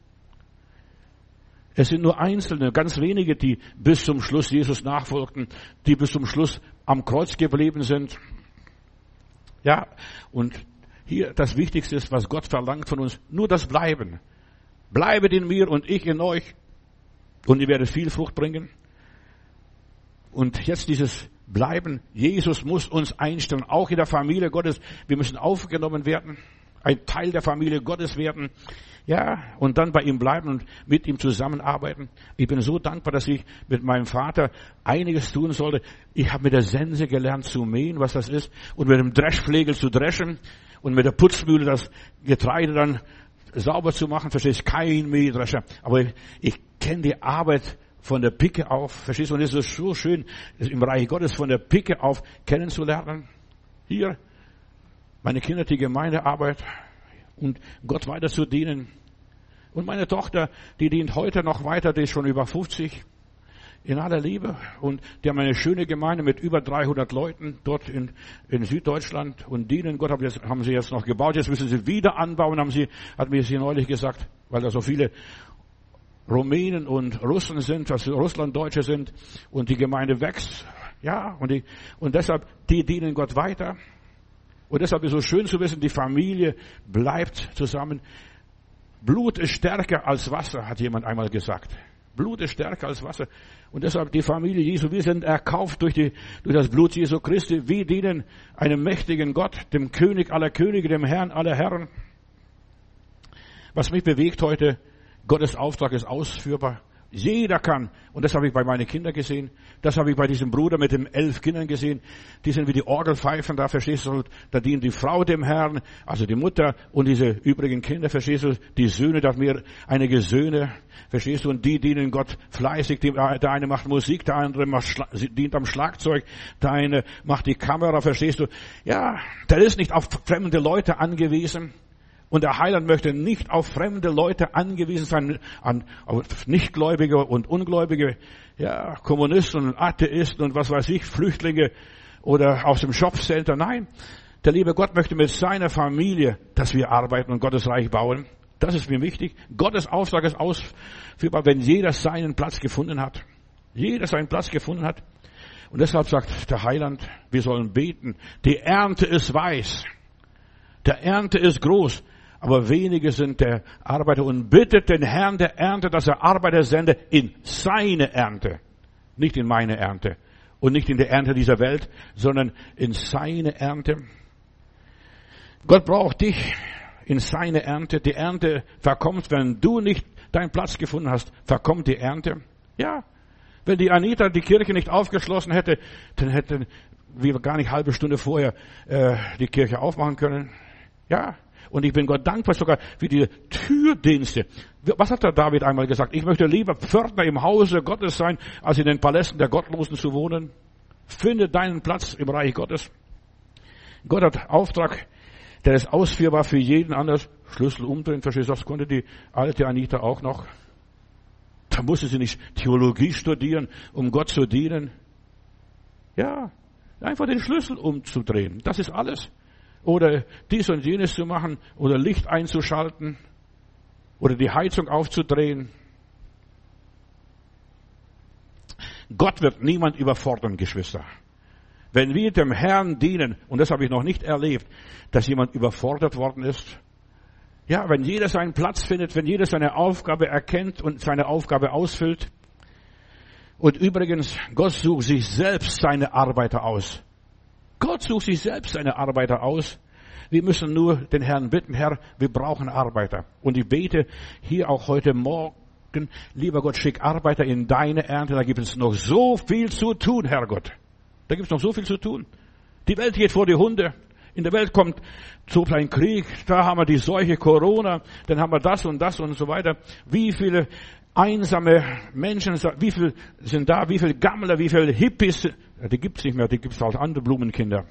Es sind nur Einzelne, ganz wenige, die bis zum Schluss Jesus nachfolgten, die bis zum Schluss am Kreuz geblieben sind. Ja, und hier das Wichtigste ist, was Gott verlangt von uns, nur das Bleiben. Bleibet in mir und ich in euch. Und ihr werdet viel Frucht bringen. Und jetzt dieses Bleiben. Jesus muss uns einstellen, auch in der Familie Gottes. Wir müssen aufgenommen werden, ein Teil der Familie Gottes werden. Ja, und dann bei ihm bleiben und mit ihm zusammenarbeiten. Ich bin so dankbar, dass ich mit meinem Vater einiges tun sollte. Ich habe mit der Sense gelernt zu mähen, was das ist, und mit dem Dreschflegel zu dreschen und mit der Putzmühle das Getreide dann sauber zu machen. Verstehst? Kein Mähdrescher. Aber ich, ich kenne die Arbeit von der Picke auf. Verstehst du? Und es ist so schön, im Reich Gottes von der Picke auf kennenzulernen. Hier, meine Kinder, die Gemeindearbeit und Gott weiter zu dienen. Und meine Tochter, die dient heute noch weiter, die ist schon über 50 in aller Liebe. Und die haben eine schöne Gemeinde mit über 300 Leuten dort in, in Süddeutschland und dienen Gott. Haben sie jetzt noch gebaut. Jetzt müssen sie wieder anbauen, haben sie, hat mir sie neulich gesagt, weil da so viele Rumänen und Russen sind, dass Russland Deutsche sind und die Gemeinde wächst. Ja, und, die, und deshalb, die dienen Gott weiter. Und deshalb ist es so schön zu wissen, die Familie bleibt zusammen. Blut ist stärker als Wasser, hat jemand einmal gesagt. Blut ist stärker als Wasser. Und deshalb die Familie Jesu, wir sind erkauft durch, die, durch das Blut Jesu Christi. Wir dienen einem mächtigen Gott, dem König aller Könige, dem Herrn aller Herren. Was mich bewegt heute, Gottes Auftrag ist ausführbar. Jeder kann. Und das habe ich bei meinen Kindern gesehen. Das habe ich bei diesem Bruder mit den elf Kindern gesehen. Die sind wie die Orgelpfeifen, da verstehst du, da dient die Frau dem Herrn, also die Mutter und diese übrigen Kinder, verstehst du, die Söhne, da mir einige Söhne, verstehst du, und die dienen Gott fleißig. Der eine macht Musik, der andere macht, dient am Schlagzeug, der eine macht die Kamera, verstehst du. Ja, der ist nicht auf fremde Leute angewiesen. Und der Heiland möchte nicht auf fremde Leute angewiesen sein, an Nichtgläubige und Ungläubige, ja, Kommunisten und Atheisten und was weiß ich, Flüchtlinge oder aus dem Shopcenter. Nein, der liebe Gott möchte mit seiner Familie, dass wir arbeiten und Gottes Reich bauen. Das ist mir wichtig. Gottes Auftrag ist ausführbar, wenn jeder seinen Platz gefunden hat. Jeder seinen Platz gefunden hat. Und deshalb sagt der Heiland, wir sollen beten. Die Ernte ist weiß. Der Ernte ist groß aber wenige sind der Arbeiter und bittet den Herrn der Ernte, dass er Arbeiter sende in seine Ernte, nicht in meine Ernte und nicht in der Ernte dieser Welt, sondern in seine Ernte. Gott braucht dich in seine Ernte. Die Ernte verkommt, wenn du nicht deinen Platz gefunden hast, verkommt die Ernte. Ja, wenn die Anita die Kirche nicht aufgeschlossen hätte, dann hätten wir gar nicht halbe Stunde vorher äh, die Kirche aufmachen können. Ja, und ich bin Gott dankbar sogar für die Türdienste. Was hat der David einmal gesagt? Ich möchte lieber Pförtner im Hause Gottes sein, als in den Palästen der Gottlosen zu wohnen. Finde deinen Platz im Reich Gottes. Gott hat Auftrag, der ist ausführbar für jeden anders. Schlüssel umdrehen, verstehst du? Das konnte die alte Anita auch noch. Da musste sie nicht Theologie studieren, um Gott zu dienen. Ja, einfach den Schlüssel umzudrehen. Das ist alles oder dies und jenes zu machen oder Licht einzuschalten oder die Heizung aufzudrehen. Gott wird niemand überfordern, Geschwister. Wenn wir dem Herrn dienen, und das habe ich noch nicht erlebt, dass jemand überfordert worden ist, ja, wenn jeder seinen Platz findet, wenn jeder seine Aufgabe erkennt und seine Aufgabe ausfüllt, und übrigens, Gott sucht sich selbst seine Arbeiter aus. Gott sucht sich selbst seine Arbeiter aus. Wir müssen nur den Herrn bitten, Herr, wir brauchen Arbeiter. Und ich bete hier auch heute Morgen, lieber Gott, schick Arbeiter in deine Ernte. Da gibt es noch so viel zu tun, Herr Gott. Da gibt es noch so viel zu tun. Die Welt geht vor die Hunde. In der Welt kommt so ein Krieg, da haben wir die Seuche Corona, dann haben wir das und das und so weiter. Wie viele einsame Menschen, wie viel sind da, wie viele Gammler, wie viele Hippies, die gibt's nicht mehr, die gibt's als andere Blumenkinder.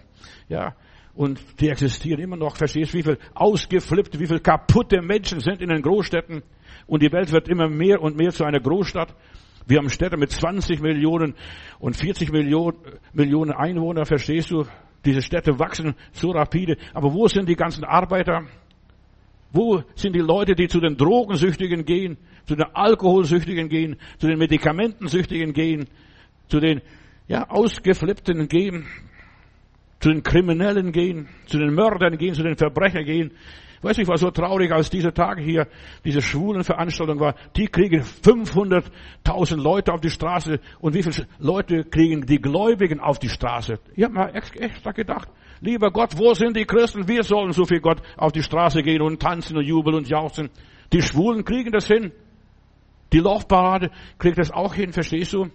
Ja, und die existieren immer noch. Verstehst du, wie viel ausgeflippte, wie viel kaputte Menschen sind in den Großstädten und die Welt wird immer mehr und mehr zu einer Großstadt. Wir haben Städte mit 20 Millionen und 40 Millionen, Millionen Einwohner, verstehst du? Diese Städte wachsen so rapide. Aber wo sind die ganzen Arbeiter? Wo sind die Leute, die zu den Drogensüchtigen gehen, zu den Alkoholsüchtigen gehen, zu den Medikamentensüchtigen gehen, zu den ja, ausgeflippten gehen, zu den Kriminellen gehen, zu den Mördern gehen, zu den Verbrechern gehen? Weiß ich, war so traurig, als diese Tage hier, diese schwulen Veranstaltung war. Die kriegen 500.000 Leute auf die Straße. Und wie viele Leute kriegen die Gläubigen auf die Straße? Ich habe mal extra gedacht, lieber Gott, wo sind die Christen? Wir sollen so viel Gott auf die Straße gehen und tanzen und jubeln und jauchzen. Die Schwulen kriegen das hin. Die Laufparade kriegt das auch hin, verstehst du?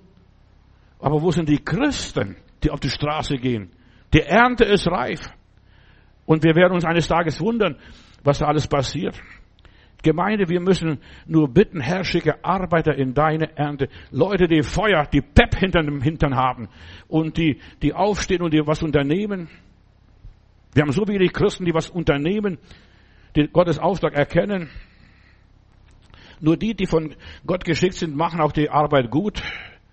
Aber wo sind die Christen, die auf die Straße gehen? Die Ernte ist reif. Und wir werden uns eines Tages wundern, was da alles passiert. Gemeinde, wir müssen nur bitten, Herr, schicke Arbeiter in deine Ernte. Leute, die Feuer, die Pep hinter dem Hintern haben und die, die aufstehen und die was unternehmen. Wir haben so viele Christen, die was unternehmen, die Gottes Auftrag erkennen. Nur die, die von Gott geschickt sind, machen auch die Arbeit gut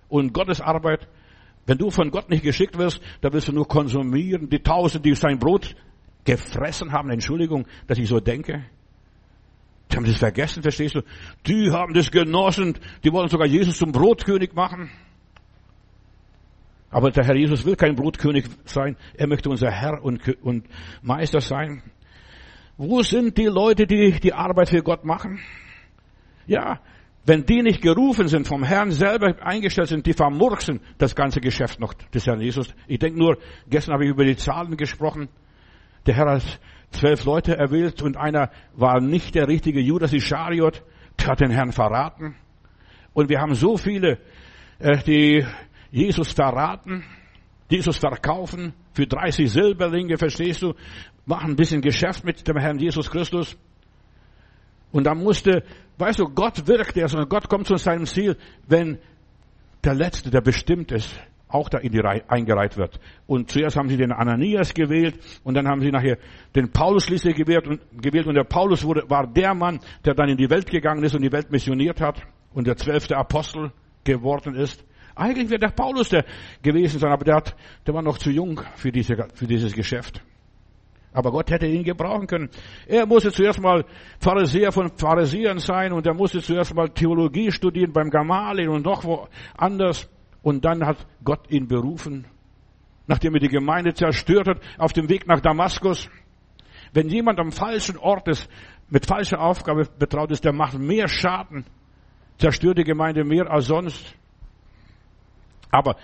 und Gottes Arbeit. Wenn du von Gott nicht geschickt wirst, dann wirst du nur konsumieren. Die Tausend, die sein Brot gefressen haben, Entschuldigung, dass ich so denke. Die haben das vergessen, verstehst du? Die haben das genossen, die wollen sogar Jesus zum Brotkönig machen. Aber der Herr Jesus will kein Brotkönig sein, er möchte unser Herr und, und Meister sein. Wo sind die Leute, die die Arbeit für Gott machen? Ja, wenn die nicht gerufen sind, vom Herrn selber eingestellt sind, die vermurksen das ganze Geschäft noch des Herrn Jesus. Ich denke nur, gestern habe ich über die Zahlen gesprochen. Der Herr hat zwölf Leute erwählt und einer war nicht der richtige Judas Ischariot, der hat den Herrn verraten. Und wir haben so viele, äh, die Jesus verraten, Jesus verkaufen für 30 Silberlinge, verstehst du, machen ein bisschen Geschäft mit dem Herrn Jesus Christus. Und da musste, weißt du, Gott wirkt erst und Gott kommt zu seinem Ziel, wenn der Letzte, der bestimmt ist, auch da in die Reihe eingereiht wird. Und zuerst haben sie den Ananias gewählt und dann haben sie nachher den Paulus schließlich gewählt und, gewählt und der Paulus wurde, war der Mann, der dann in die Welt gegangen ist und die Welt missioniert hat und der zwölfte Apostel geworden ist. Eigentlich wäre der Paulus der gewesen sein, aber der, hat, der war noch zu jung für, diese, für dieses Geschäft. Aber Gott hätte ihn gebrauchen können. Er musste zuerst mal Pharisäer von Pharisäern sein und er musste zuerst mal Theologie studieren beim Gamaliel und noch woanders. Und dann hat Gott ihn berufen, nachdem er die Gemeinde zerstört hat, auf dem Weg nach Damaskus. Wenn jemand am falschen Ort ist, mit falscher Aufgabe betraut ist, der macht mehr Schaden, zerstört die Gemeinde mehr als sonst. Aber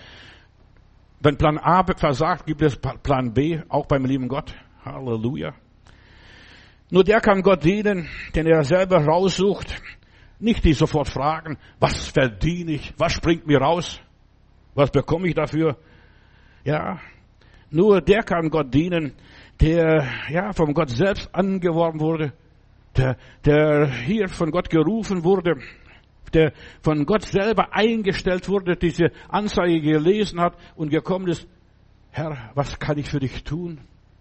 wenn Plan A versagt, gibt es Plan B, auch beim lieben Gott. Halleluja. Nur der kann Gott dienen, den er selber raussucht. Nicht die sofort fragen, was verdiene ich, was springt mir raus, was bekomme ich dafür. Ja, nur der kann Gott dienen, der ja von Gott selbst angeworben wurde, der, der hier von Gott gerufen wurde, der von Gott selber eingestellt wurde, diese Anzeige gelesen hat und gekommen ist, Herr, was kann ich für dich tun?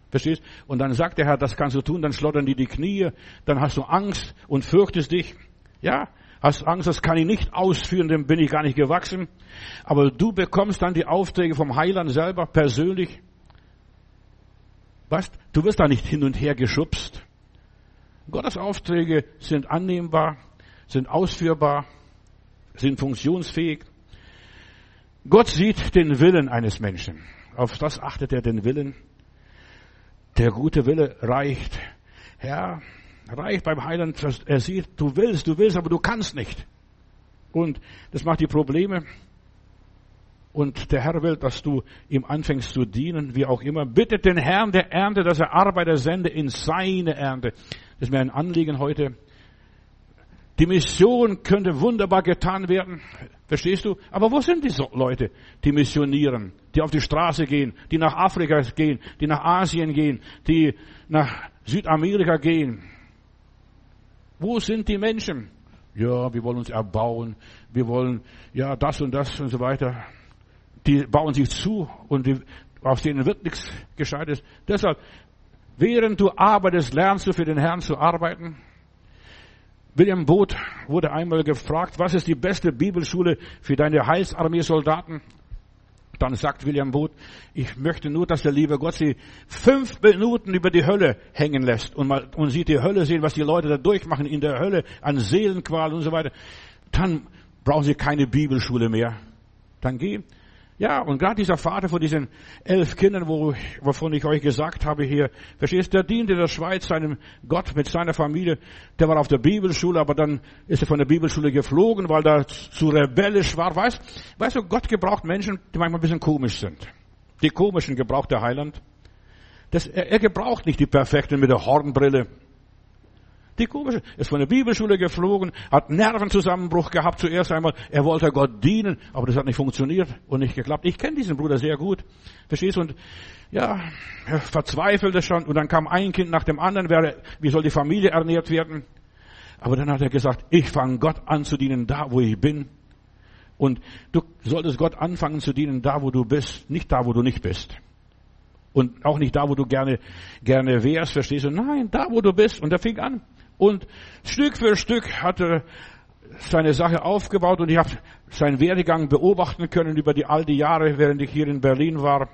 Verstehst? Und dann sagt der Herr, das kannst du tun, dann schlottern die die Knie, dann hast du Angst und fürchtest dich. Ja, hast Angst, das kann ich nicht ausführen, dem bin ich gar nicht gewachsen. Aber du bekommst dann die Aufträge vom Heiland selber persönlich. Weißt, du wirst da nicht hin und her geschubst. Gottes Aufträge sind annehmbar, sind ausführbar, sind funktionsfähig. Gott sieht den Willen eines Menschen. Auf das achtet er den Willen. Der gute Wille reicht. Ja, reicht beim Heiland. Er sieht, du willst, du willst, aber du kannst nicht. Und das macht die Probleme. Und der Herr will, dass du ihm anfängst zu dienen, wie auch immer. Bittet den Herrn der Ernte, dass er Arbeiter sende in seine Ernte. Das ist mir ein Anliegen heute. Die Mission könnte wunderbar getan werden. Verstehst du? Aber wo sind diese Leute, die missionieren, die auf die Straße gehen, die nach Afrika gehen, die nach Asien gehen, die nach Südamerika gehen? Wo sind die Menschen? Ja, wir wollen uns erbauen, wir wollen, ja, das und das und so weiter. Die bauen sich zu und die, aus denen wird nichts Gescheites. Deshalb, während du arbeitest, lernst du für den Herrn zu arbeiten. William Booth wurde einmal gefragt, was ist die beste Bibelschule für deine Heilsarmee-Soldaten? Dann sagt William Booth, ich möchte nur, dass der liebe Gott sie fünf Minuten über die Hölle hängen lässt und mal, und sieht die Hölle sehen, was die Leute da durchmachen in der Hölle an Seelenqual und so weiter. Dann brauchen sie keine Bibelschule mehr. Dann geh Ja, und gerade dieser Vater von diesen elf Kindern, wo, wovon ich euch gesagt habe hier, verstehst der diente in der Schweiz seinem Gott mit seiner Familie. Der war auf der Bibelschule, aber dann ist er von der Bibelschule geflogen, weil er zu rebellisch war. Weißt, weißt du, Gott gebraucht Menschen, die manchmal ein bisschen komisch sind. Die komischen gebraucht der Heiland. Das, er, er gebraucht nicht die Perfekten mit der Hornbrille. Die komische ist von der Bibelschule geflogen, hat Nervenzusammenbruch gehabt zuerst einmal. Er wollte Gott dienen, aber das hat nicht funktioniert und nicht geklappt. Ich kenne diesen Bruder sehr gut. Verstehst du? Und ja, er verzweifelte schon und dann kam ein Kind nach dem anderen. Wie soll die Familie ernährt werden? Aber dann hat er gesagt, ich fange Gott an zu dienen, da wo ich bin. Und du solltest Gott anfangen zu dienen, da wo du bist, nicht da wo du nicht bist. Und auch nicht da, wo du gerne, gerne wärst, verstehst du? Nein, da, wo du bist. Und er fing an. Und Stück für Stück hat er seine Sache aufgebaut und ich habe seinen Werdegang beobachten können über die all die Jahre, während ich hier in Berlin war.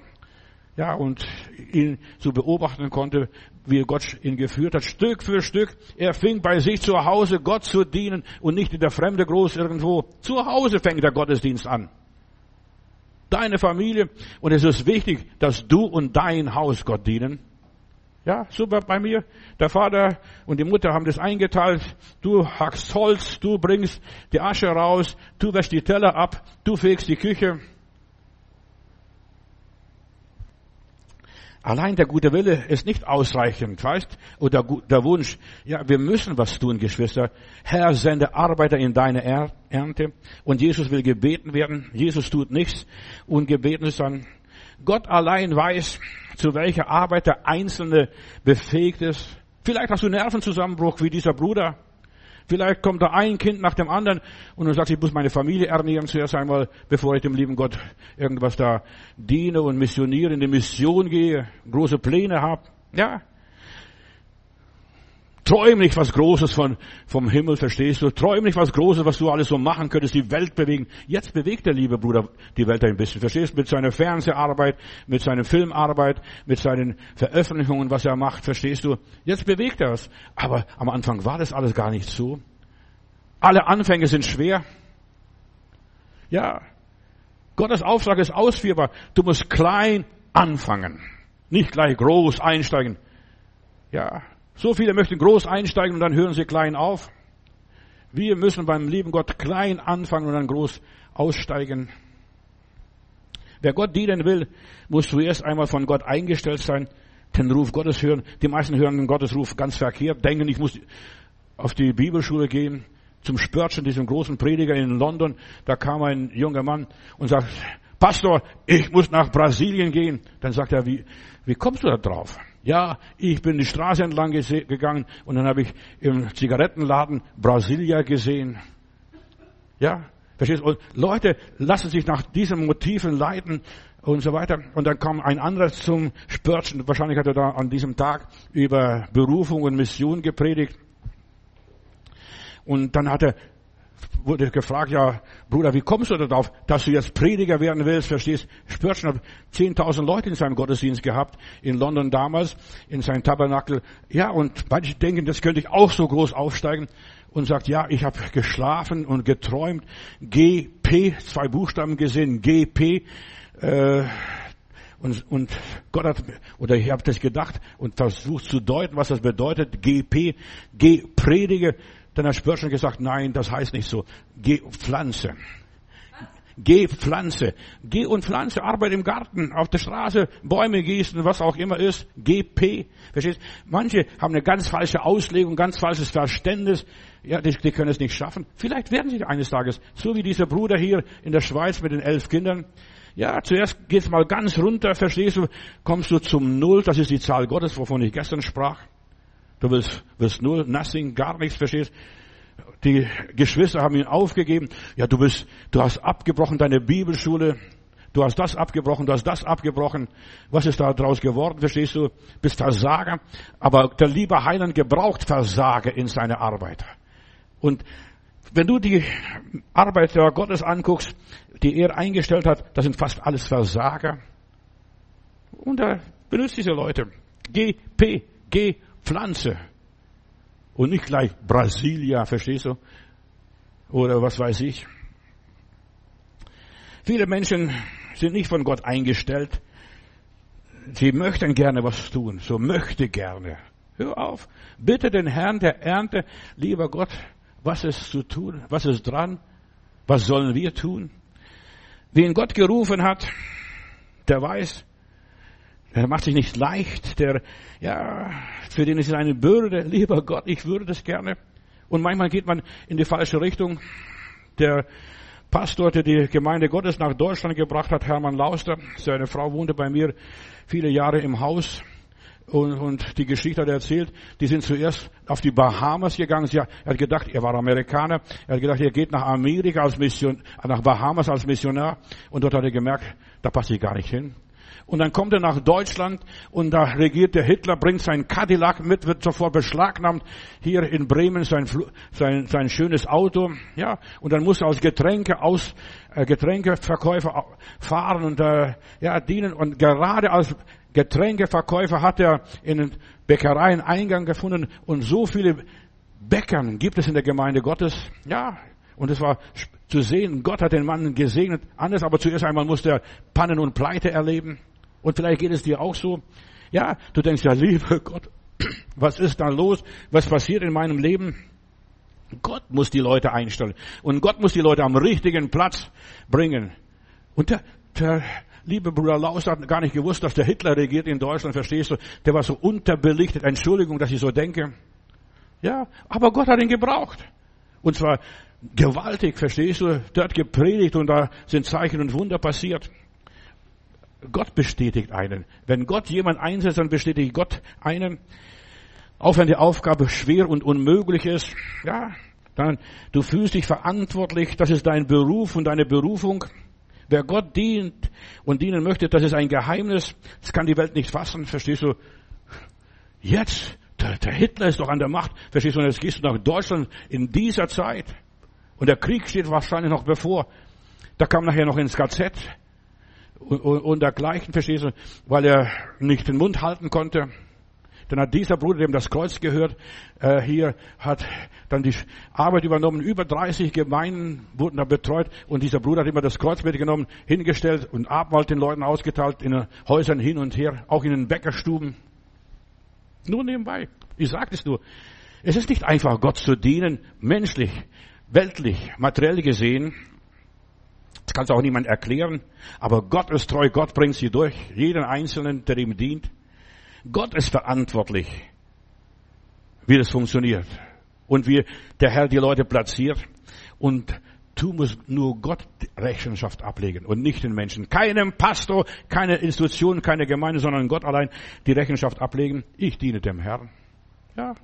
Ja, und ihn so beobachten konnte, wie Gott ihn geführt hat, Stück für Stück. Er fing bei sich zu Hause Gott zu dienen und nicht in der Fremde groß irgendwo. Zu Hause fängt der Gottesdienst an. Deine Familie. Und es ist wichtig, dass du und dein Haus Gott dienen. Ja, super bei mir. Der Vater und die Mutter haben das eingeteilt. Du hackst Holz, du bringst die Asche raus, du wäschst die Teller ab, du fegst die Küche. Allein der gute Wille ist nicht ausreichend, weißt? Oder der Wunsch, ja, wir müssen was tun, Geschwister. Herr, sende Arbeiter in deine Ernte. Und Jesus will gebeten werden. Jesus tut nichts. Und gebeten ist dann, Gott allein weiß, zu welcher Arbeit der Einzelne befähigt ist. Vielleicht hast du Nervenzusammenbruch wie dieser Bruder. Vielleicht kommt da ein Kind nach dem anderen und du sagst, ich muss meine Familie ernähren zuerst einmal, bevor ich dem lieben Gott irgendwas da diene und missioniere, in die Mission gehe, große Pläne habe. Ja, Träum nicht was Großes von, vom Himmel, verstehst du? Träum nicht was Großes, was du alles so machen könntest, die Welt bewegen. Jetzt bewegt der liebe Bruder die Welt ein bisschen, verstehst du? Mit seiner Fernseharbeit, mit seiner Filmarbeit, mit seinen Veröffentlichungen, was er macht, verstehst du? Jetzt bewegt er es. Aber am Anfang war das alles gar nicht so. Alle Anfänge sind schwer. Ja. Gottes Auftrag ist ausführbar. Du musst klein anfangen. Nicht gleich groß einsteigen. Ja. So viele möchten groß einsteigen und dann hören sie klein auf. Wir müssen beim lieben Gott klein anfangen und dann groß aussteigen. Wer Gott dienen will, muss zuerst einmal von Gott eingestellt sein, den Ruf Gottes hören. Die meisten hören den Gottesruf ganz verkehrt, denken, ich muss auf die Bibelschule gehen. Zum Spörtchen, diesem großen Prediger in London, da kam ein junger Mann und sagt, Pastor, ich muss nach Brasilien gehen. Dann sagt er, wie, wie kommst du da drauf? Ja, ich bin die Straße entlang gegangen und dann habe ich im Zigarettenladen Brasilia gesehen. Ja, verstehst du? Und Leute lassen sich nach diesen Motiven leiten und so weiter. Und dann kam ein anderer zum Spörtchen. Wahrscheinlich hat er da an diesem Tag über Berufung und Mission gepredigt. Und dann hat er wurde gefragt, ja, Bruder, wie kommst du darauf, dass du jetzt Prediger werden willst, verstehst? Spörtchen hat 10.000 Leute in seinem Gottesdienst gehabt, in London damals, in seinem Tabernakel. Ja, und manche denken, das könnte ich auch so groß aufsteigen. Und sagt, ja, ich habe geschlafen und geträumt, GP, zwei Buchstaben gesehen, GP, äh, und, und Gott hat, oder ich habe das gedacht und versucht zu deuten, was das bedeutet, GP, G, Predige, dann hat Spurgeon gesagt, nein, das heißt nicht so. Geh pflanze. Geh Pflanze. Geh und pflanze. Arbeit im Garten, auf der Straße, Bäume gießen, was auch immer ist. GP. Verstehst? Manche haben eine ganz falsche Auslegung, ganz falsches Verständnis. Ja, die, die können es nicht schaffen. Vielleicht werden sie eines Tages, so wie dieser Bruder hier in der Schweiz mit den elf Kindern. Ja, zuerst geht's mal ganz runter, verstehst du? Kommst du zum Null, das ist die Zahl Gottes, wovon ich gestern sprach. Du wirst, wirst null, nothing, gar nichts, verstehst? Die Geschwister haben ihn aufgegeben. Ja, du bist, du hast abgebrochen deine Bibelschule. Du hast das abgebrochen, du hast das abgebrochen. Was ist da draus geworden, verstehst du? Bist Versager. Aber der liebe Heiland gebraucht Versager in seine Arbeit. Und wenn du die Arbeiter Gottes anguckst, die er eingestellt hat, das sind fast alles Versager. Und er benutzt diese Leute. G, P, G, Pflanze. Und nicht gleich Brasilia, verstehst du? Oder was weiß ich. Viele Menschen sind nicht von Gott eingestellt. Sie möchten gerne was tun, so möchte gerne. Hör auf. Bitte den Herrn der Ernte, lieber Gott, was ist zu tun? Was ist dran? Was sollen wir tun? Wen Gott gerufen hat, der weiß, der macht sich nicht leicht, der, ja, für den ist es eine Bürde. Lieber Gott, ich würde das gerne. Und manchmal geht man in die falsche Richtung. Der Pastor, der die Gemeinde Gottes nach Deutschland gebracht hat, Hermann Lauster, seine Frau wohnte bei mir viele Jahre im Haus und, und die Geschichte hat er erzählt, die sind zuerst auf die Bahamas gegangen. Sie, er hat gedacht, er war Amerikaner, er hat gedacht, er geht nach Amerika als Mission, nach Bahamas als Missionar und dort hat er gemerkt, da passe ich gar nicht hin. Und dann kommt er nach Deutschland und da regiert der Hitler, bringt sein Cadillac mit, wird sofort beschlagnahmt. Hier in Bremen sein, sein, sein schönes Auto, ja. Und dann muss er als Getränke aus, äh, Getränkeverkäufer fahren und, äh, ja, dienen. Und gerade als Getränkeverkäufer hat er in den Bäckereien Eingang gefunden und so viele Bäckern gibt es in der Gemeinde Gottes. Ja, und es war zu sehen, Gott hat den Mann gesegnet. Anders, aber zuerst einmal musste er Pannen und Pleite erleben. Und vielleicht geht es dir auch so. Ja, du denkst ja, liebe Gott, was ist da los? Was passiert in meinem Leben? Gott muss die Leute einstellen. Und Gott muss die Leute am richtigen Platz bringen. Und der, der liebe Bruder Laus hat gar nicht gewusst, dass der Hitler regiert in Deutschland, verstehst du? Der war so unterbelichtet. Entschuldigung, dass ich so denke. Ja, aber Gott hat ihn gebraucht. Und zwar gewaltig, verstehst du? Dort gepredigt und da sind Zeichen und Wunder passiert. Gott bestätigt einen. Wenn Gott jemand einsetzt, dann bestätigt Gott einen. Auch wenn die Aufgabe schwer und unmöglich ist, ja, dann, du fühlst dich verantwortlich, das ist dein Beruf und deine Berufung. Wer Gott dient und dienen möchte, das ist ein Geheimnis. Das kann die Welt nicht fassen, verstehst du? Jetzt, der, der Hitler ist doch an der Macht, verstehst du? Und jetzt gehst du nach Deutschland in dieser Zeit. Und der Krieg steht wahrscheinlich noch bevor. Da kam nachher noch ins KZ und, und, und dergleichen, verstehst du? Weil er nicht den Mund halten konnte. Dann hat dieser Bruder, dem das Kreuz gehört, äh, hier hat dann die Arbeit übernommen. Über 30 Gemeinden wurden da betreut und dieser Bruder hat immer das Kreuz mitgenommen, hingestellt und Abendmahl den Leuten ausgeteilt, in den Häusern hin und her, auch in den Bäckerstuben. Nur nebenbei. Ich sage es nur. Es ist nicht einfach, Gott zu dienen, menschlich, weltlich, materiell gesehen. Das kann es auch niemand erklären. Aber Gott ist treu, Gott bringt sie durch. Jeden Einzelnen, der ihm dient. Gott ist verantwortlich, wie das funktioniert und wie der Herr die Leute platziert. Und du musst nur Gott Rechenschaft ablegen und nicht den Menschen. Keinem Pastor, keine Institution, keine Gemeinde, sondern Gott allein die Rechenschaft ablegen. Ich diene dem Herrn. Ja.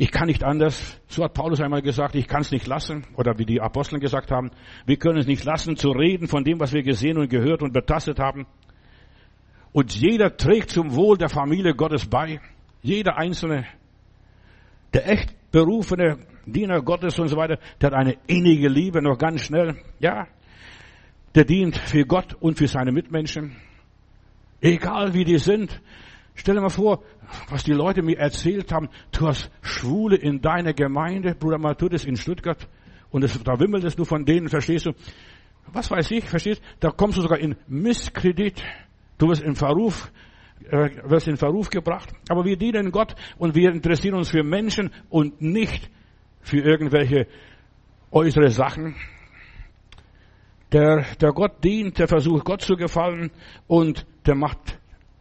Ich kann nicht anders. So hat Paulus einmal gesagt, ich kann es nicht lassen. Oder wie die Apostel gesagt haben, wir können es nicht lassen zu reden von dem, was wir gesehen und gehört und betastet haben. Und jeder trägt zum Wohl der Familie Gottes bei. Jeder Einzelne. Der echt berufene Diener Gottes und so weiter, der hat eine innige Liebe, noch ganz schnell. Ja. Der dient für Gott und für seine Mitmenschen. Egal wie die sind. Stell dir mal vor, was die Leute mir erzählt haben. Du hast Schwule in deiner Gemeinde, Bruder Matthäus in Stuttgart. Und es, da wimmelt es nur von denen, verstehst du? Was weiß ich, verstehst? Da kommst du sogar in Misskredit. Du wirst in Verruf, äh, wirst in Verruf gebracht. Aber wir dienen Gott und wir interessieren uns für Menschen und nicht für irgendwelche äußere Sachen. Der, der Gott dient, der versucht Gott zu gefallen und der macht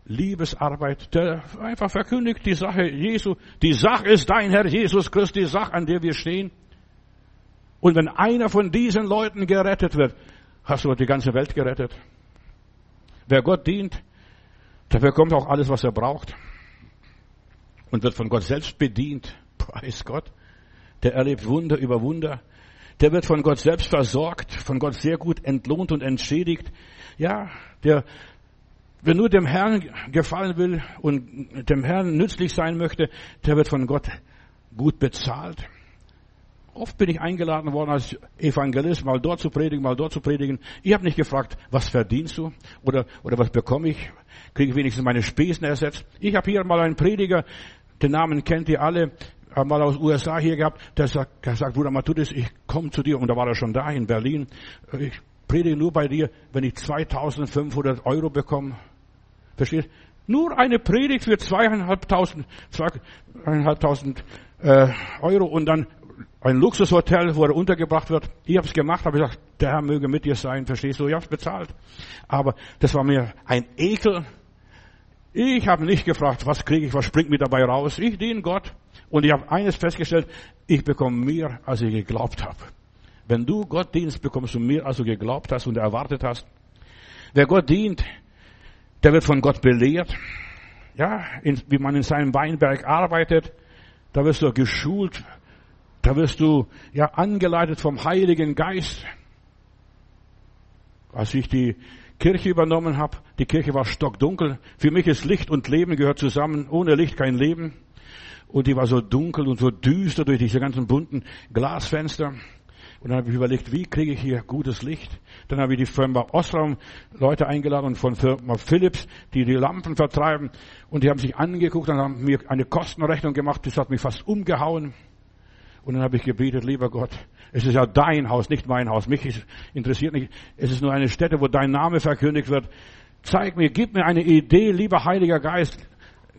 Liebesarbeit, der einfach verkündigt die Sache Jesu. Die Sache ist dein Herr Jesus Christus, die Sache, an der wir stehen. Und wenn einer von diesen Leuten gerettet wird, hast du die ganze Welt gerettet. Wer Gott dient, der bekommt auch alles, was er braucht. Und wird von Gott selbst bedient. Preis Gott. Der erlebt Wunder über Wunder. Der wird von Gott selbst versorgt, von Gott sehr gut entlohnt und entschädigt. Ja, der, wer nur dem Herrn gefallen will und dem Herrn nützlich sein möchte, der wird von Gott gut bezahlt. Oft bin ich eingeladen worden als Evangelist, mal dort zu predigen, mal dort zu predigen. Ich habe nicht gefragt, was verdienst du oder, oder was bekomme ich? Kriege ich wenigstens meine Spesen ersetzt? Ich habe hier mal einen Prediger, den Namen kennt ihr alle, mal aus USA hier gehabt, der sagt, der sagt Bruder Matthäus, ich komme zu dir. Und da war er schon da in Berlin. Ich predige nur bei dir, wenn ich 2500 Euro bekomme. Verstehst? Nur eine Predigt für zweieinhalbtausend, zweieinhalbtausend äh, Euro und dann ein Luxushotel, wo er untergebracht wird. Ich habe es gemacht, habe gesagt, der Herr möge mit dir sein, verstehst du? Ich habe es bezahlt. Aber das war mir ein Ekel. Ich habe nicht gefragt, was kriege ich, was springt mir dabei raus. Ich diene Gott. Und ich habe eines festgestellt, ich bekomme mehr, als ich geglaubt habe. Wenn du Gott dienst, bekommst du mehr, als du geglaubt hast und erwartet hast. Wer Gott dient, der wird von Gott belehrt. Ja, in, wie man in seinem Weinberg arbeitet, da wirst du geschult, da wirst du ja angeleitet vom Heiligen Geist. Als ich die Kirche übernommen habe, die Kirche war stockdunkel. Für mich ist Licht und Leben gehört zusammen. Ohne Licht kein Leben. Und die war so dunkel und so düster durch diese ganzen bunten Glasfenster. Und dann habe ich überlegt, wie kriege ich hier gutes Licht? Dann habe ich die Firma Osram Leute eingeladen und von Firma Philips, die die Lampen vertreiben. Und die haben sich angeguckt und haben mir eine Kostenrechnung gemacht. Das hat mich fast umgehauen. Und dann habe ich gebetet, lieber Gott, es ist ja dein Haus, nicht mein Haus. Mich interessiert nicht. Es ist nur eine Stätte, wo dein Name verkündigt wird. Zeig mir, gib mir eine Idee, lieber Heiliger Geist.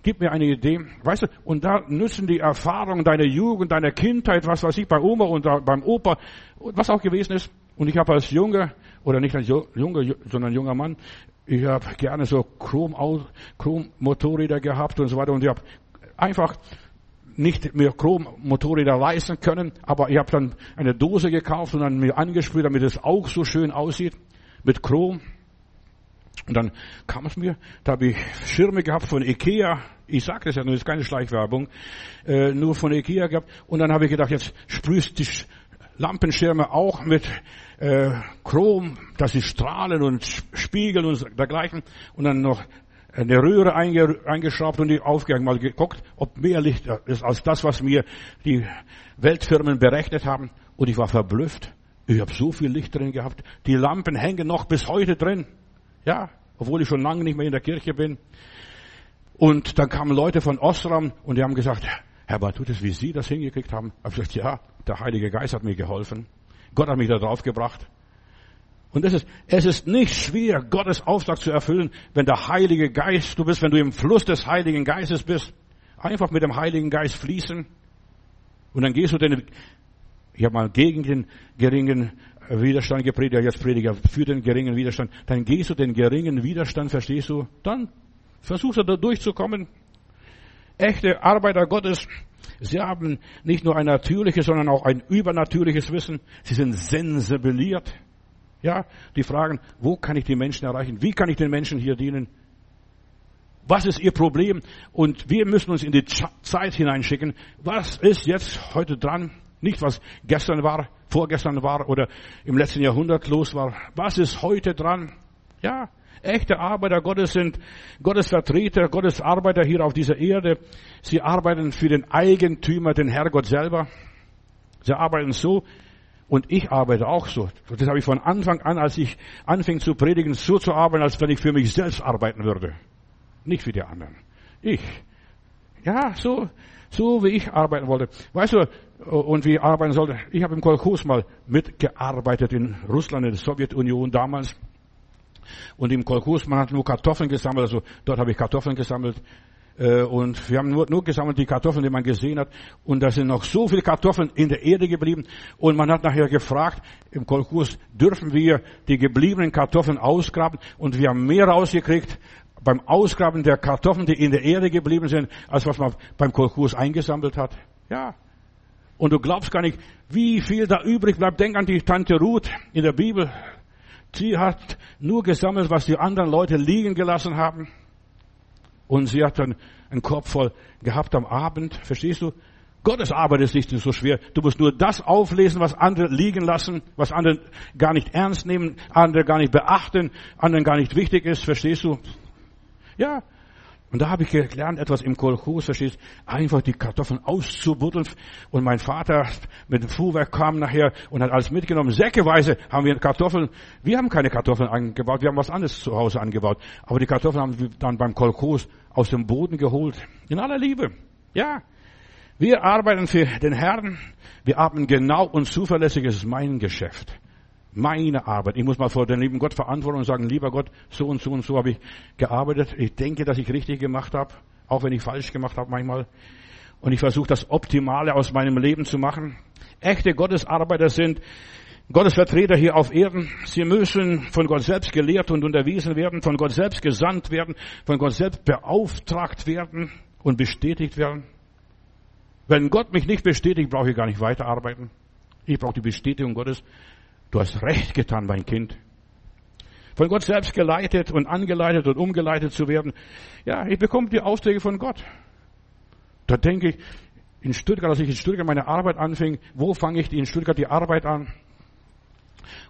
Gib mir eine Idee. Weißt du, und da nützen die Erfahrungen deiner Jugend, deiner Kindheit, was weiß ich, bei Oma und beim Opa, was auch gewesen ist. Und ich habe als Junge, oder nicht als Junge, sondern junger Mann, ich habe gerne so Chrom-Motorräder gehabt und so weiter. Und ich habe einfach nicht mehr Chrom-Motorräder leisten können, aber ich habe dann eine Dose gekauft und dann mir angesprüht, damit es auch so schön aussieht, mit Chrom. Und dann kam es mir, da habe ich Schirme gehabt von Ikea. Ich sage das ja nur, das ist keine Schleichwerbung. Äh, nur von Ikea gehabt. Und dann habe ich gedacht, jetzt sprühst die Lampenschirme auch mit äh, Chrom, dass sie strahlen und spiegeln und dergleichen. Und dann noch eine Röhre eingeschraubt und die aufgegangen, mal geguckt, ob mehr Licht ist als das, was mir die Weltfirmen berechnet haben. Und ich war verblüfft. Ich habe so viel Licht drin gehabt. Die Lampen hängen noch bis heute drin. Ja, obwohl ich schon lange nicht mehr in der Kirche bin. Und dann kamen Leute von Osram und die haben gesagt, Herr Batutis, wie Sie das hingekriegt haben? Ich habe gesagt, ja, der Heilige Geist hat mir geholfen. Gott hat mich da drauf gebracht. Und es ist, es ist nicht schwer, Gottes Auftrag zu erfüllen, wenn der Heilige Geist du bist, wenn du im Fluss des Heiligen Geistes bist. Einfach mit dem Heiligen Geist fließen. Und dann gehst du den, ich habe mal gegen den geringen Widerstand gepredigt, jetzt Prediger für den geringen Widerstand, dann gehst du den geringen Widerstand, verstehst du? Dann versuchst du da durchzukommen. Echte Arbeiter Gottes, sie haben nicht nur ein natürliches, sondern auch ein übernatürliches Wissen. Sie sind sensibiliert. Ja, die fragen, wo kann ich die Menschen erreichen? Wie kann ich den Menschen hier dienen? Was ist ihr Problem? Und wir müssen uns in die Zeit hineinschicken. Was ist jetzt heute dran? Nicht was gestern war, vorgestern war oder im letzten Jahrhundert los war. Was ist heute dran? Ja, echte Arbeiter Gottes sind Gottes Vertreter, Gottes Arbeiter hier auf dieser Erde. Sie arbeiten für den Eigentümer, den Herrgott selber. Sie arbeiten so, und ich arbeite auch so. Das habe ich von Anfang an, als ich anfing zu predigen, so zu arbeiten, als wenn ich für mich selbst arbeiten würde. Nicht für die anderen. Ich. Ja, so, so wie ich arbeiten wollte. Weißt du, und wie arbeiten sollte? Ich habe im Kolchos mal mitgearbeitet in Russland, in der Sowjetunion damals. Und im Kolchos, man hat nur Kartoffeln gesammelt, also dort habe ich Kartoffeln gesammelt. Äh, und wir haben nur, nur gesammelt die Kartoffeln, die man gesehen hat. Und da sind noch so viele Kartoffeln in der Erde geblieben. Und man hat nachher gefragt, im Kolchos, dürfen wir die gebliebenen Kartoffeln ausgraben? Und wir haben mehr rausgekriegt beim Ausgraben der Kartoffeln, die in der Erde geblieben sind, als was man beim Kolchos eingesammelt hat. Ja. Und du glaubst gar nicht, wie viel da übrig bleibt. Denk an die Tante Ruth in der Bibel. Sie hat nur gesammelt, was die anderen Leute liegen gelassen haben. Und sie hat dann einen Korb voll gehabt am Abend. Verstehst du? Gottes Arbeit ist nicht so schwer. Du musst nur das auflesen, was andere liegen lassen, was andere gar nicht ernst nehmen, andere gar nicht beachten, anderen gar nicht wichtig ist. Verstehst du? Ja. Und da habe ich gelernt, etwas im Kolchos, verstehst einfach die Kartoffeln auszubuddeln. Und mein Vater mit dem Fuhrwerk kam nachher und hat alles mitgenommen. Säckeweise haben wir Kartoffeln. Wir haben keine Kartoffeln angebaut, wir haben was anderes zu Hause angebaut. Aber die Kartoffeln haben wir dann beim Kolchos aus dem Boden geholt. In aller Liebe. Ja. Wir arbeiten für den Herrn. Wir arbeiten genau und zuverlässig. Es ist mein Geschäft. Meine Arbeit. Ich muss mal vor den lieben Gott verantworten und sagen, lieber Gott, so und so und so habe ich gearbeitet. Ich denke, dass ich richtig gemacht habe, auch wenn ich falsch gemacht habe manchmal. Und ich versuche das Optimale aus meinem Leben zu machen. Echte Gottesarbeiter sind Gottes Vertreter hier auf Erden. Sie müssen von Gott selbst gelehrt und unterwiesen werden, von Gott selbst gesandt werden, von Gott selbst beauftragt werden und bestätigt werden. Wenn Gott mich nicht bestätigt, brauche ich gar nicht weiterarbeiten. Ich brauche die Bestätigung Gottes. Du hast recht getan, mein Kind. Von Gott selbst geleitet und angeleitet und umgeleitet zu werden. Ja, ich bekomme die Aufträge von Gott. Da denke ich, in Stuttgart, als ich in Stuttgart meine Arbeit anfing, wo fange ich in Stuttgart die Arbeit an?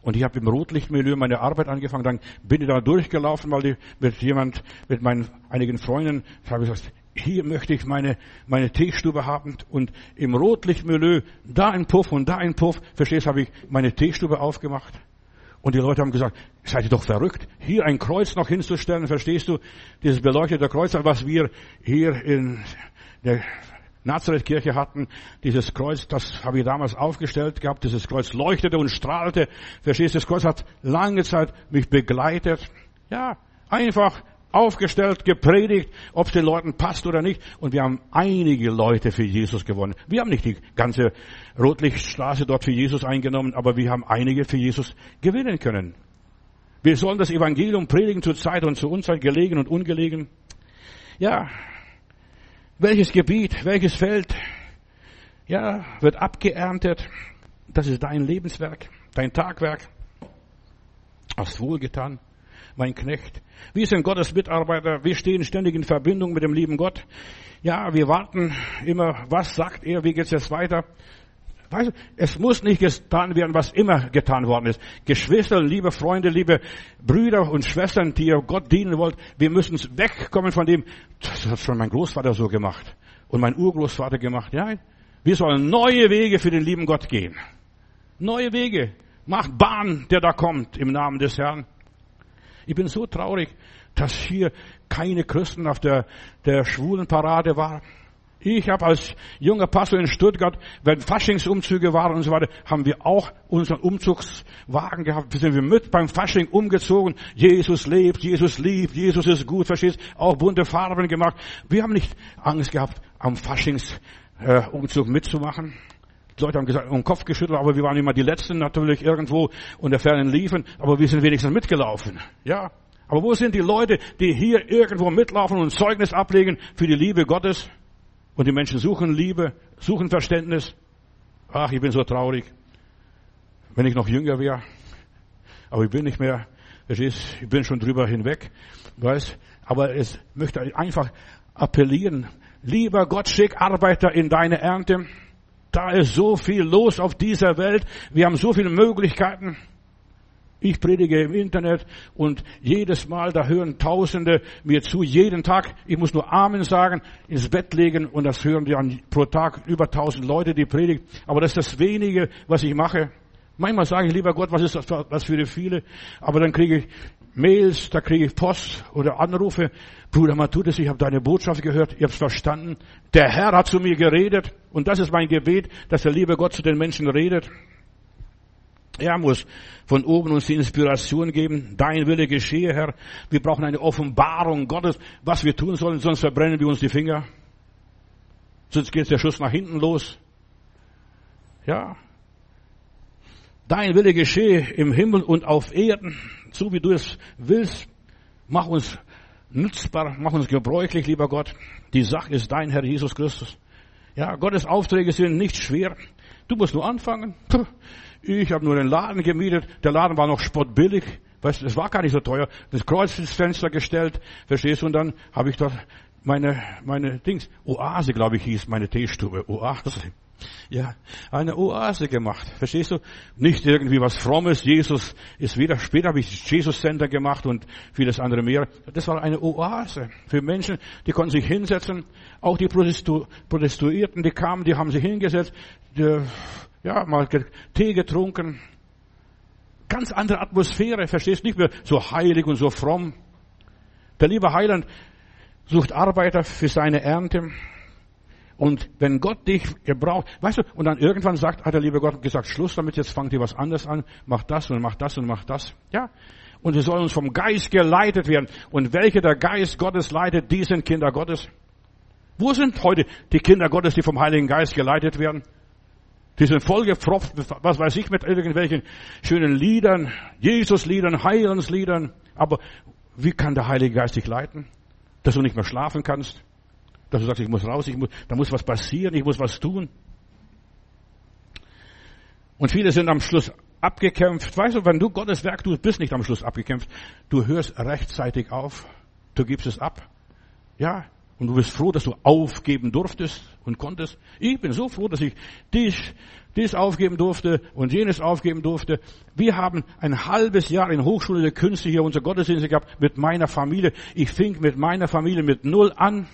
Und ich habe im Rotlichtmilieu meine Arbeit angefangen, dann bin ich da durchgelaufen, weil ich mit jemand, mit meinen einigen Freunden, habe ich gesagt, hier möchte ich meine, meine Teestube haben und im Rotlichtmilieu, da ein Puff und da ein Puff, verstehst, habe ich meine Teestube aufgemacht. Und die Leute haben gesagt, seid ihr doch verrückt, hier ein Kreuz noch hinzustellen, verstehst du, dieses beleuchtete Kreuz, was wir hier in der Nazareth-Kirche hatten, dieses Kreuz, das habe ich damals aufgestellt gehabt, dieses Kreuz leuchtete und strahlte, verstehst du, das Kreuz hat lange Zeit mich begleitet, ja, einfach aufgestellt, gepredigt, ob es den Leuten passt oder nicht. Und wir haben einige Leute für Jesus gewonnen. Wir haben nicht die ganze Rotlichtstraße dort für Jesus eingenommen, aber wir haben einige für Jesus gewinnen können. Wir sollen das Evangelium predigen zur Zeit und zur Unzeit, gelegen und ungelegen. Ja, welches Gebiet, welches Feld, ja, wird abgeerntet. Das ist dein Lebenswerk, dein Tagwerk. Hast wohlgetan mein Knecht. Wir sind Gottes Mitarbeiter. Wir stehen ständig in Verbindung mit dem lieben Gott. Ja, wir warten immer, was sagt er, wie geht's jetzt weiter? Weißt du, es muss nicht getan werden, was immer getan worden ist. Geschwister, liebe Freunde, liebe Brüder und Schwestern, die ihr Gott dienen wollt, wir müssen wegkommen von dem, das hat schon mein Großvater so gemacht und mein Urgroßvater gemacht. Ja, wir sollen neue Wege für den lieben Gott gehen. Neue Wege. Macht Bahn, der da kommt, im Namen des Herrn. Ich bin so traurig, dass hier keine Christen auf der, der schwulen Parade waren. Ich habe als junger Pastor in Stuttgart, wenn Faschingsumzüge waren und so weiter, haben wir auch unseren Umzugswagen gehabt. Wir sind mit beim Fasching umgezogen. Jesus lebt, Jesus liebt, Jesus ist gut, verstehst? Auch bunte Farben gemacht. Wir haben nicht Angst gehabt, am Faschingsumzug mitzumachen. Die Leute haben gesagt, um den Kopf geschüttelt, aber wir waren immer die Letzten natürlich irgendwo unter fernen liefen, aber wir sind wenigstens mitgelaufen. Ja. Aber wo sind die Leute, die hier irgendwo mitlaufen und Zeugnis ablegen für die Liebe Gottes? Und die Menschen suchen Liebe, suchen Verständnis. Ach, ich bin so traurig. Wenn ich noch jünger wäre. Aber ich bin nicht mehr. ich bin schon drüber hinweg. Weißt? Aber es möchte einfach appellieren. Lieber Gott, schick Arbeiter in deine Ernte. Da ist so viel los auf dieser Welt. Wir haben so viele Möglichkeiten. Ich predige im Internet und jedes Mal, da hören Tausende mir zu, jeden Tag. Ich muss nur Amen sagen, ins Bett legen und das hören die an pro Tag über tausend Leute, die predigt. Aber das ist das wenige, was ich mache. Manchmal sage ich, lieber Gott, was ist das für die viele? Aber dann kriege ich Mails, da kriege ich Post oder Anrufe. Bruder Matthäus, ich habe deine Botschaft gehört, ich habe es verstanden. Der Herr hat zu mir geredet und das ist mein Gebet, dass der liebe Gott zu den Menschen redet. Er muss von oben uns die Inspiration geben. Dein Wille geschehe, Herr. Wir brauchen eine Offenbarung Gottes, was wir tun sollen, sonst verbrennen wir uns die Finger. Sonst geht der Schuss nach hinten los. Ja. Dein Wille geschehe im Himmel und auf Erden, so wie du es willst. Mach uns nützbar, mach uns gebräuchlich, lieber Gott. Die Sache ist dein Herr Jesus Christus. Ja, Gottes Aufträge sind nicht schwer. Du musst nur anfangen. Ich habe nur den Laden gemietet. Der Laden war noch spottbillig. Weißt es war gar nicht so teuer. Das Kreuz ins Fenster gestellt. Verstehst du? Und dann habe ich dort meine, meine Dings, Oase, glaube ich, hieß meine Teestube. Oase. Ja, eine Oase gemacht. Verstehst du? Nicht irgendwie was Frommes. Jesus ist wieder, später habe ich Jesus Center gemacht und vieles andere mehr. Das war eine Oase für Menschen, die konnten sich hinsetzen. Auch die Protestu Protestuierten, die kamen, die haben sich hingesetzt. Die, ja, mal Tee getrunken. Ganz andere Atmosphäre, verstehst du? Nicht mehr so heilig und so fromm. Der liebe Heiland sucht Arbeiter für seine Ernte. Und wenn Gott dich gebraucht, weißt du, und dann irgendwann sagt, hat der liebe Gott gesagt, Schluss damit, jetzt fangt ihr was anderes an, macht das und macht das und macht das. Ja. Und wir sollen uns vom Geist geleitet werden. Und welche der Geist Gottes leitet, die sind Kinder Gottes. Wo sind heute die Kinder Gottes, die vom Heiligen Geist geleitet werden? Die sind vollgepfropft, was weiß ich, mit irgendwelchen schönen Liedern, Jesus-Liedern, Heilensliedern. Aber wie kann der Heilige Geist dich leiten? Dass du nicht mehr schlafen kannst? Dass du sagst, ich muss raus, ich muss, da muss was passieren, ich muss was tun? Und viele sind am Schluss abgekämpft. Weißt du, wenn du Gottes Werk tust, bist nicht am Schluss abgekämpft. Du hörst rechtzeitig auf. Du gibst es ab. Ja, und du bist froh, dass du aufgeben durftest und konntest. Ich bin so froh, dass ich dies, dies aufgeben durfte und jenes aufgeben durfte. Wir haben ein halbes Jahr in Hochschule der Künste hier unser Gottesdienst gehabt mit meiner Familie. Ich fing mit meiner Familie mit Null an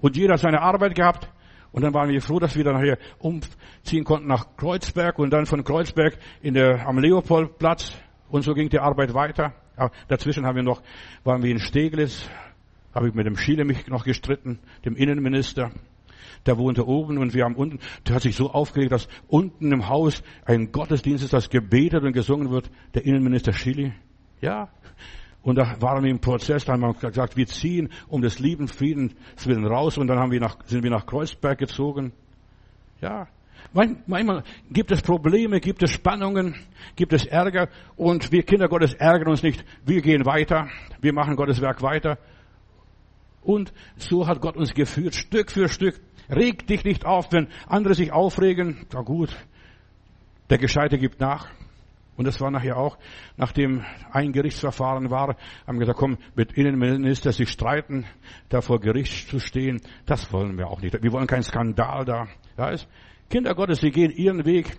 und jeder hat seine Arbeit gehabt. Und dann waren wir froh, dass wir dann hier umziehen konnten nach Kreuzberg und dann von Kreuzberg in der, am Leopoldplatz. Und so ging die Arbeit weiter. Aber dazwischen haben wir noch, waren wir in Steglitz, habe ich mit dem Schiele mich noch gestritten, dem Innenminister. Der wohnte oben und wir haben unten, der hat sich so aufgeregt, dass unten im Haus ein Gottesdienst ist, das gebetet und gesungen wird, der Innenminister Schiele. Ja. Und da waren wir im Prozess, da haben wir gesagt, wir ziehen um des lieben Friedens willen raus und dann haben wir nach, sind wir nach Kreuzberg gezogen. Ja. Manchmal gibt es Probleme, gibt es Spannungen, gibt es Ärger und wir Kinder Gottes ärgern uns nicht. Wir gehen weiter, wir machen Gottes Werk weiter und so hat Gott uns geführt, Stück für Stück. Reg dich nicht auf, wenn andere sich aufregen. Na gut, der Gescheite gibt nach. Und das war nachher auch, nachdem ein Gerichtsverfahren war, haben gesagt, komm, mit Innenminister sich streiten, da vor Gericht zu stehen, das wollen wir auch nicht. Wir wollen keinen Skandal da. Ja, ist, Kinder Gottes, sie gehen ihren Weg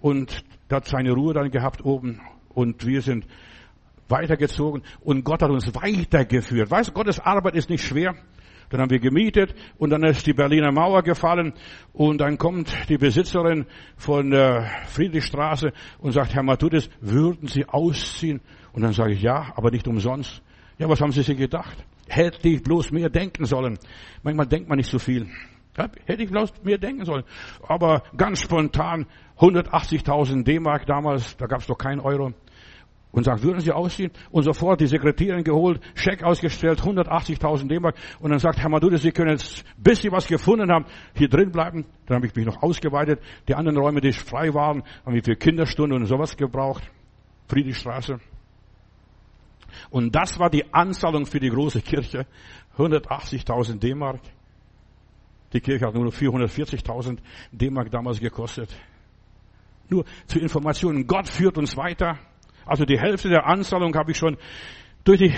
und da hat seine Ruhe dann gehabt oben und wir sind weitergezogen und Gott hat uns weitergeführt. Weißt du, Gottes Arbeit ist nicht schwer. Dann haben wir gemietet und dann ist die Berliner Mauer gefallen und dann kommt die Besitzerin von der Friedrichstraße und sagt, Herr Matudis, würden Sie ausziehen? Und dann sage ich, ja, aber nicht umsonst. Ja, was haben Sie sich gedacht? Hätte ich bloß mehr denken sollen. Manchmal denkt man nicht so viel. Hätte ich bloß mehr denken sollen. Aber ganz spontan 180.000 D-Mark damals, da gab es doch keinen Euro und sagt, würden Sie ausziehen? Und sofort die Sekretärin geholt, Scheck ausgestellt, 180.000 D-Mark. Und dann sagt Herr Madude, Sie können jetzt, bis Sie was gefunden haben, hier drin bleiben. Dann habe ich mich noch ausgeweitet. Die anderen Räume, die frei waren, haben wir für Kinderstunde und sowas gebraucht. Friedrichstraße. Und das war die Anzahlung für die große Kirche. 180.000 D-Mark. Die Kirche hat nur 440.000 D-Mark damals gekostet. Nur zur Information, Gott führt uns weiter. Also die Hälfte der Anzahlung habe ich schon durch die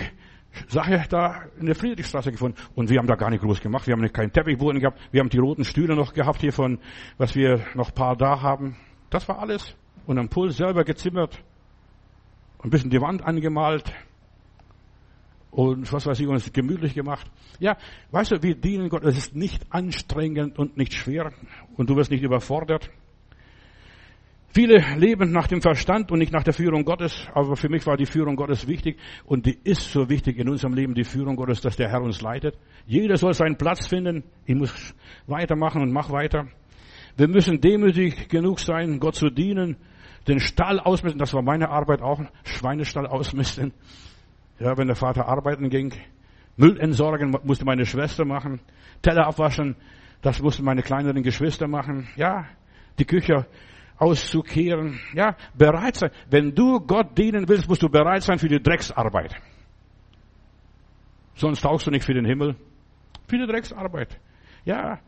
Sache da in der Friedrichstraße gefunden. Und wir haben da gar nicht groß gemacht. Wir haben keinen Teppichboden gehabt. Wir haben die roten Stühle noch gehabt hier von, was wir noch paar da haben. Das war alles. Und am Puls selber gezimmert. Ein bisschen die Wand angemalt. Und was weiß ich, uns gemütlich gemacht. Ja, weißt du, wir dienen Gott. Es ist nicht anstrengend und nicht schwer. Und du wirst nicht überfordert. Viele leben nach dem Verstand und nicht nach der Führung Gottes, aber für mich war die Führung Gottes wichtig und die ist so wichtig in unserem Leben, die Führung Gottes, dass der Herr uns leitet. Jeder soll seinen Platz finden. Ich muss weitermachen und mach weiter. Wir müssen demütig genug sein, Gott zu dienen, den Stall ausmisten. Das war meine Arbeit auch, Schweinestall ausmisten. Ja, wenn der Vater arbeiten ging. Müll entsorgen musste meine Schwester machen. Teller abwaschen, das mussten meine kleineren Geschwister machen. Ja, die Küche auszukehren. Ja, bereit sein. Wenn du Gott dienen willst, musst du bereit sein für die Drecksarbeit. Sonst tauchst du nicht für den Himmel. Für die Drecksarbeit. Ja.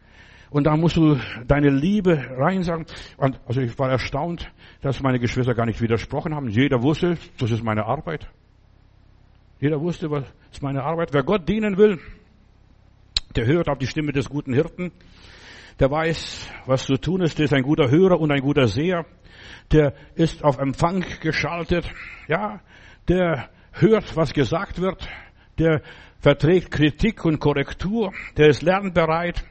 Und da musst du deine Liebe reinsagen. Und also ich war erstaunt, dass meine Geschwister gar nicht widersprochen haben. Jeder wusste, das ist meine Arbeit. Jeder wusste, was ist meine Arbeit. Wer Gott dienen will, der hört auf die Stimme des guten Hirten der weiß, was zu tun ist, der ist ein guter Hörer und ein guter Seher, der ist auf Empfang geschaltet, ja, der hört, was gesagt wird, der verträgt Kritik und Korrektur, der ist lernbereit,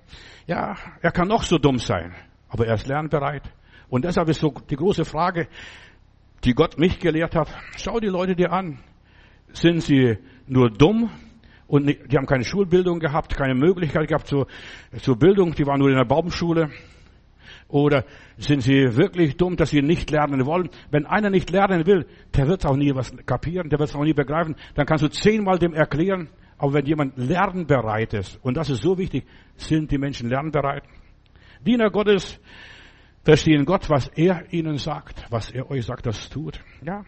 ja, er kann noch so dumm sein, aber er ist lernbereit. Und deshalb ist so die große Frage, die Gott mich gelehrt hat, schau die Leute dir an. Sind sie nur dumm Und die haben keine Schulbildung gehabt, keine Möglichkeit gehabt zur, zur Bildung. Die waren nur in der Baumschule. Oder sind sie wirklich dumm, dass sie nicht lernen wollen? Wenn einer nicht lernen will, der wird auch nie was kapieren, der wird es auch nie begreifen. Dann kannst du zehnmal dem erklären. Aber wenn jemand lernbereit ist, und das ist so wichtig, sind die Menschen lernbereit. Diener Gottes verstehen Gott, was er ihnen sagt, was er euch sagt, das tut. Ja,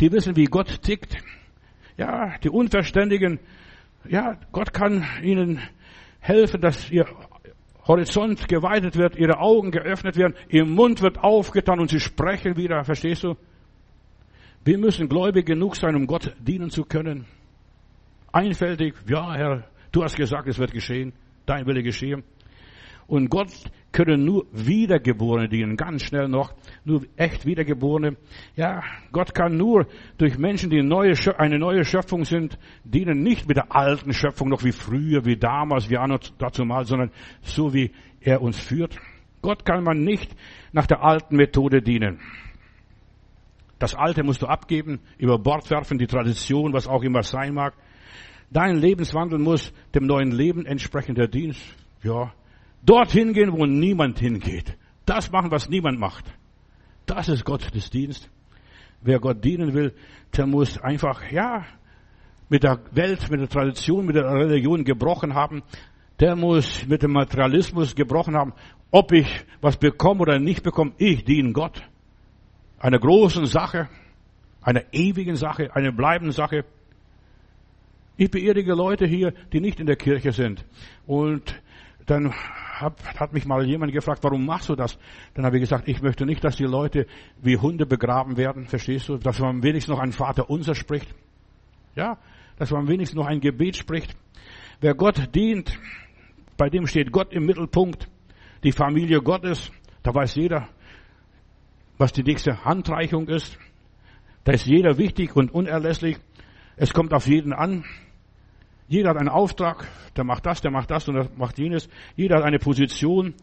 die wissen, wie Gott tickt. Ja, die Unverständigen, ja, Gott kann ihnen helfen, dass ihr Horizont geweitet wird, ihre Augen geöffnet werden, ihr Mund wird aufgetan und sie sprechen wieder. Verstehst du? Wir müssen gläubig genug sein, um Gott dienen zu können. Einfältig, ja, Herr, du hast gesagt, es wird geschehen, dein Wille geschehen. Und Gott können nur Wiedergeborene dienen, ganz schnell noch, nur echt Wiedergeborene. Ja, Gott kann nur durch Menschen, die neue, eine neue Schöpfung sind, dienen, nicht mit der alten Schöpfung noch wie früher, wie damals, wie dazu mal, sondern so wie er uns führt. Gott kann man nicht nach der alten Methode dienen. Das Alte musst du abgeben, über Bord werfen, die Tradition, was auch immer sein mag. Dein Lebenswandel muss dem neuen Leben entsprechen, der Dienst. Ja, Dorthin gehen, wo niemand hingeht. Das machen, was niemand macht. Das ist Gottesdienst. Wer Gott dienen will, der muss einfach, ja, mit der Welt, mit der Tradition, mit der Religion gebrochen haben. Der muss mit dem Materialismus gebrochen haben. Ob ich was bekomme oder nicht bekomme, ich diene Gott. Einer großen Sache, einer ewigen Sache, einer bleibenden Sache. Ich beerdige Leute hier, die nicht in der Kirche sind. Und dann hab, hat mich mal jemand gefragt, warum machst du das? Dann habe ich gesagt, ich möchte nicht, dass die Leute wie Hunde begraben werden, verstehst du? Dass man wenigstens noch ein Vater unser spricht. Ja, dass man wenigstens noch ein Gebet spricht. Wer Gott dient, bei dem steht Gott im Mittelpunkt. Die Familie Gottes, da weiß jeder, was die nächste Handreichung ist. Da ist jeder wichtig und unerlässlich. Es kommt auf jeden an. Jeder hat einen Auftrag, der macht das, der macht das und der macht jenes. Jeder hat eine Position.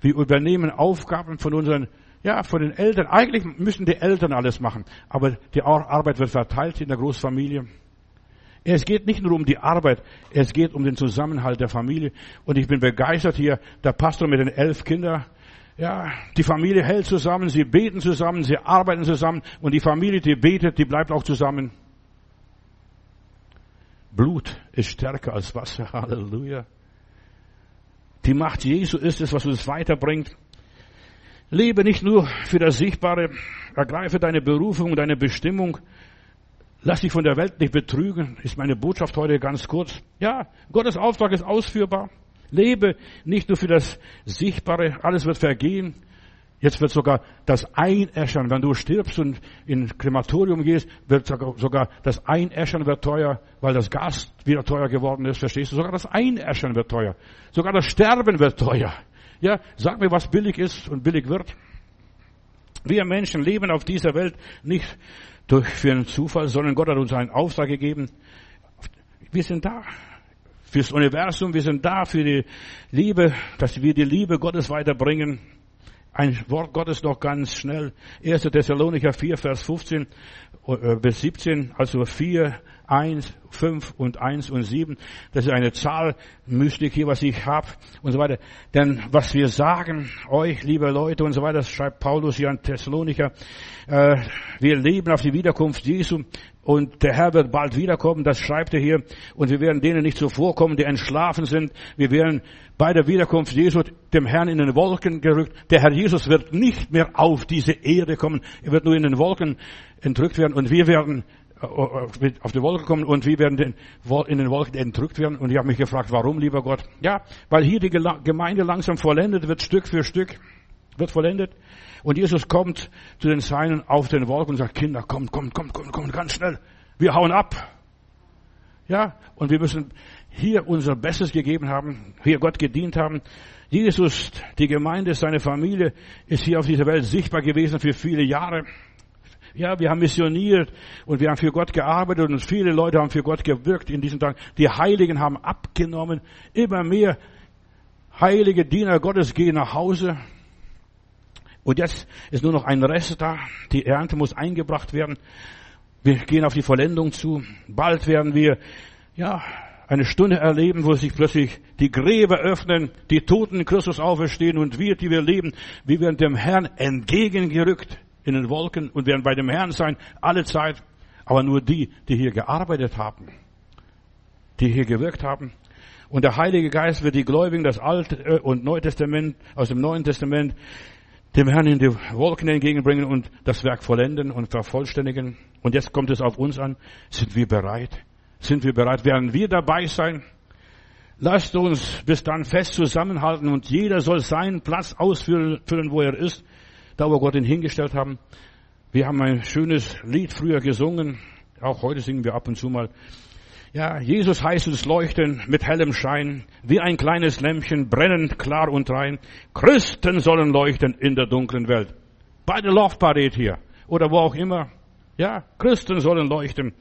Wir übernehmen Aufgaben von unseren, ja, von den Eltern. Eigentlich müssen die Eltern alles machen, aber die Arbeit wird verteilt in der Großfamilie. Es geht nicht nur um die Arbeit, es geht um den Zusammenhalt der Familie. Und ich bin begeistert hier, der Pastor mit den elf Kindern, ja, die Familie hält zusammen, sie beten zusammen, sie arbeiten zusammen und die Familie, die betet, die bleibt auch zusammen. Blut ist stärker als Wasser. Halleluja. Die Macht Jesu ist es, was uns weiterbringt. Lebe nicht nur für das Sichtbare. Ergreife deine Berufung, deine Bestimmung. Lass dich von der Welt nicht betrügen, ist meine Botschaft heute ganz kurz. Ja, Gottes Auftrag ist ausführbar. Lebe nicht nur für das Sichtbare, alles wird vergehen. Jetzt wird sogar das Einäschern, wenn du stirbst und in Krematorium gehst, wird sogar das Einäschern wird teuer, weil das Gas wieder teuer geworden ist, verstehst du? Sogar das Einäschern wird teuer. Sogar das Sterben wird teuer. Ja, sag mir, was billig ist und billig wird. Wir Menschen leben auf dieser Welt nicht durch für einen Zufall, sondern Gott hat uns einen Auftrag gegeben. Wir sind da fürs Universum, wir sind da für die Liebe, dass wir die Liebe Gottes weiterbringen. Ein Wort Gottes noch ganz schnell. 1. Thessalonicher 4, Vers 15 äh, bis 17, also 4, 1, 5 und 1 und 7. Das ist eine Zahlmystik hier, was ich habe und so weiter. Denn was wir sagen, euch, liebe Leute und so weiter, das schreibt Paulus hier an Thessalonicher, äh, wir leben auf die Wiederkunft Jesu und der Herr wird bald wiederkommen, das schreibt er hier. Und wir werden denen nicht zuvorkommen, die entschlafen sind. Wir werden bei der Wiederkunft Jesu dem Herrn in den Wolken gerückt. Der Herr Jesus wird nicht mehr auf diese Erde kommen. Er wird nur in den Wolken entrückt werden. Und wir werden äh, äh, auf die Wolke kommen und wir werden in den Wolken entrückt werden. Und ich habe mich gefragt, warum, lieber Gott? Ja, weil hier die Gemeinde langsam vollendet wird, Stück für Stück, wird vollendet. Und Jesus kommt zu den Seinen auf den Wolken und sagt, Kinder, kommt, kommt, kommt, kommt, kommt, ganz schnell. Wir hauen ab. Ja, und wir müssen hier unser Bestes gegeben haben, hier Gott gedient haben. Jesus, die Gemeinde, seine Familie ist hier auf dieser Welt sichtbar gewesen für viele Jahre. Ja, wir haben missioniert und wir haben für Gott gearbeitet und viele Leute haben für Gott gewirkt in diesen Tagen. Die Heiligen haben abgenommen. Immer mehr heilige Diener Gottes gehen nach Hause. Und jetzt ist nur noch ein Rest da. Die Ernte muss eingebracht werden. Wir gehen auf die Vollendung zu. Bald werden wir, ja, eine Stunde erleben, wo sich plötzlich die Gräber öffnen, die Toten in Christus auferstehen und wir, die wir leben, wir werden dem Herrn entgegengerückt in den Wolken und werden bei dem Herrn sein, alle Zeit. Aber nur die, die hier gearbeitet haben, die hier gewirkt haben. Und der Heilige Geist wird die Gläubigen, das Alte und Neue Testament, aus dem Neuen Testament, dem Herrn in die Wolken entgegenbringen und das Werk vollenden und vervollständigen. Und jetzt kommt es auf uns an. Sind wir bereit? Sind wir bereit? Werden wir dabei sein? Lasst uns bis dann fest zusammenhalten und jeder soll seinen Platz ausfüllen, wo er ist, da wo Gott ihn hingestellt haben. Wir haben ein schönes Lied früher gesungen, auch heute singen wir ab und zu mal. Ja, Jesus heißt uns leuchten mit hellem Schein, wie ein kleines Lämpchen, brennend klar und rein. Christen sollen leuchten in der dunklen Welt. Bei der Laufparade hier oder wo auch immer. Ja, Christen sollen leuchten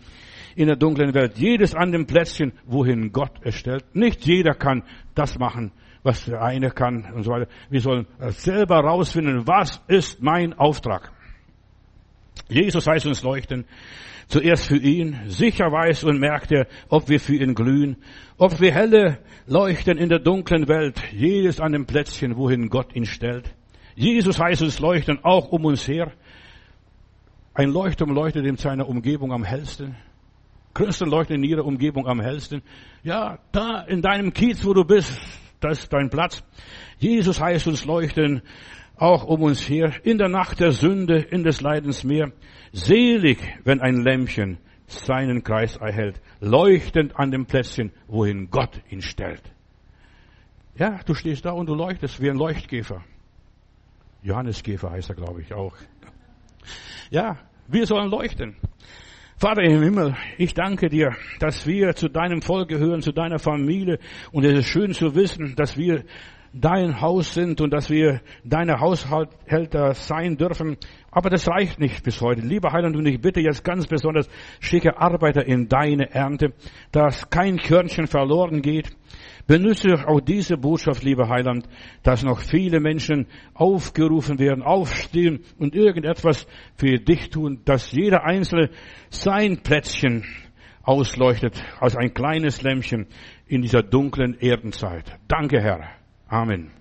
in der dunklen Welt. Jedes an dem Plätzchen, wohin Gott es stellt. Nicht jeder kann das machen, was der eine kann und so weiter. Wir sollen selber rausfinden, was ist mein Auftrag. Jesus heißt uns leuchten. Zuerst für ihn. Sicher weiß und merkt er, ob wir für ihn glühen. Ob wir helle leuchten in der dunklen Welt. Jedes an dem Plätzchen, wohin Gott ihn stellt. Jesus heißt uns leuchten auch um uns her. Ein Leuchtturm leuchtet in seiner Umgebung am hellsten. Christen leuchten in ihrer Umgebung am hellsten. Ja, da in deinem Kiez, wo du bist, das ist dein Platz. Jesus heißt uns leuchten auch um uns her, in der Nacht der Sünde, in des Leidens Meer. Selig, wenn ein Lämpchen seinen Kreis erhält, leuchtend an dem Plätzchen, wohin Gott ihn stellt. Ja, du stehst da und du leuchtest wie ein Leuchtkäfer. Johanneskäfer heißt er, glaube ich, auch. Ja, wir sollen leuchten. Vater im Himmel, ich danke dir, dass wir zu deinem Volk gehören, zu deiner Familie. Und es ist schön zu wissen, dass wir dein Haus sind und dass wir deine Haushälter sein dürfen. Aber das reicht nicht bis heute. Lieber Heiland, und ich bitte jetzt ganz besonders, schicke Arbeiter in deine Ernte, dass kein Körnchen verloren geht. Benütze auch diese Botschaft, lieber Heiland, dass noch viele Menschen aufgerufen werden, aufstehen und irgendetwas für dich tun, dass jeder Einzelne sein Plätzchen ausleuchtet als ein kleines Lämpchen in dieser dunklen Erdenzeit. Danke, Herr. Amen.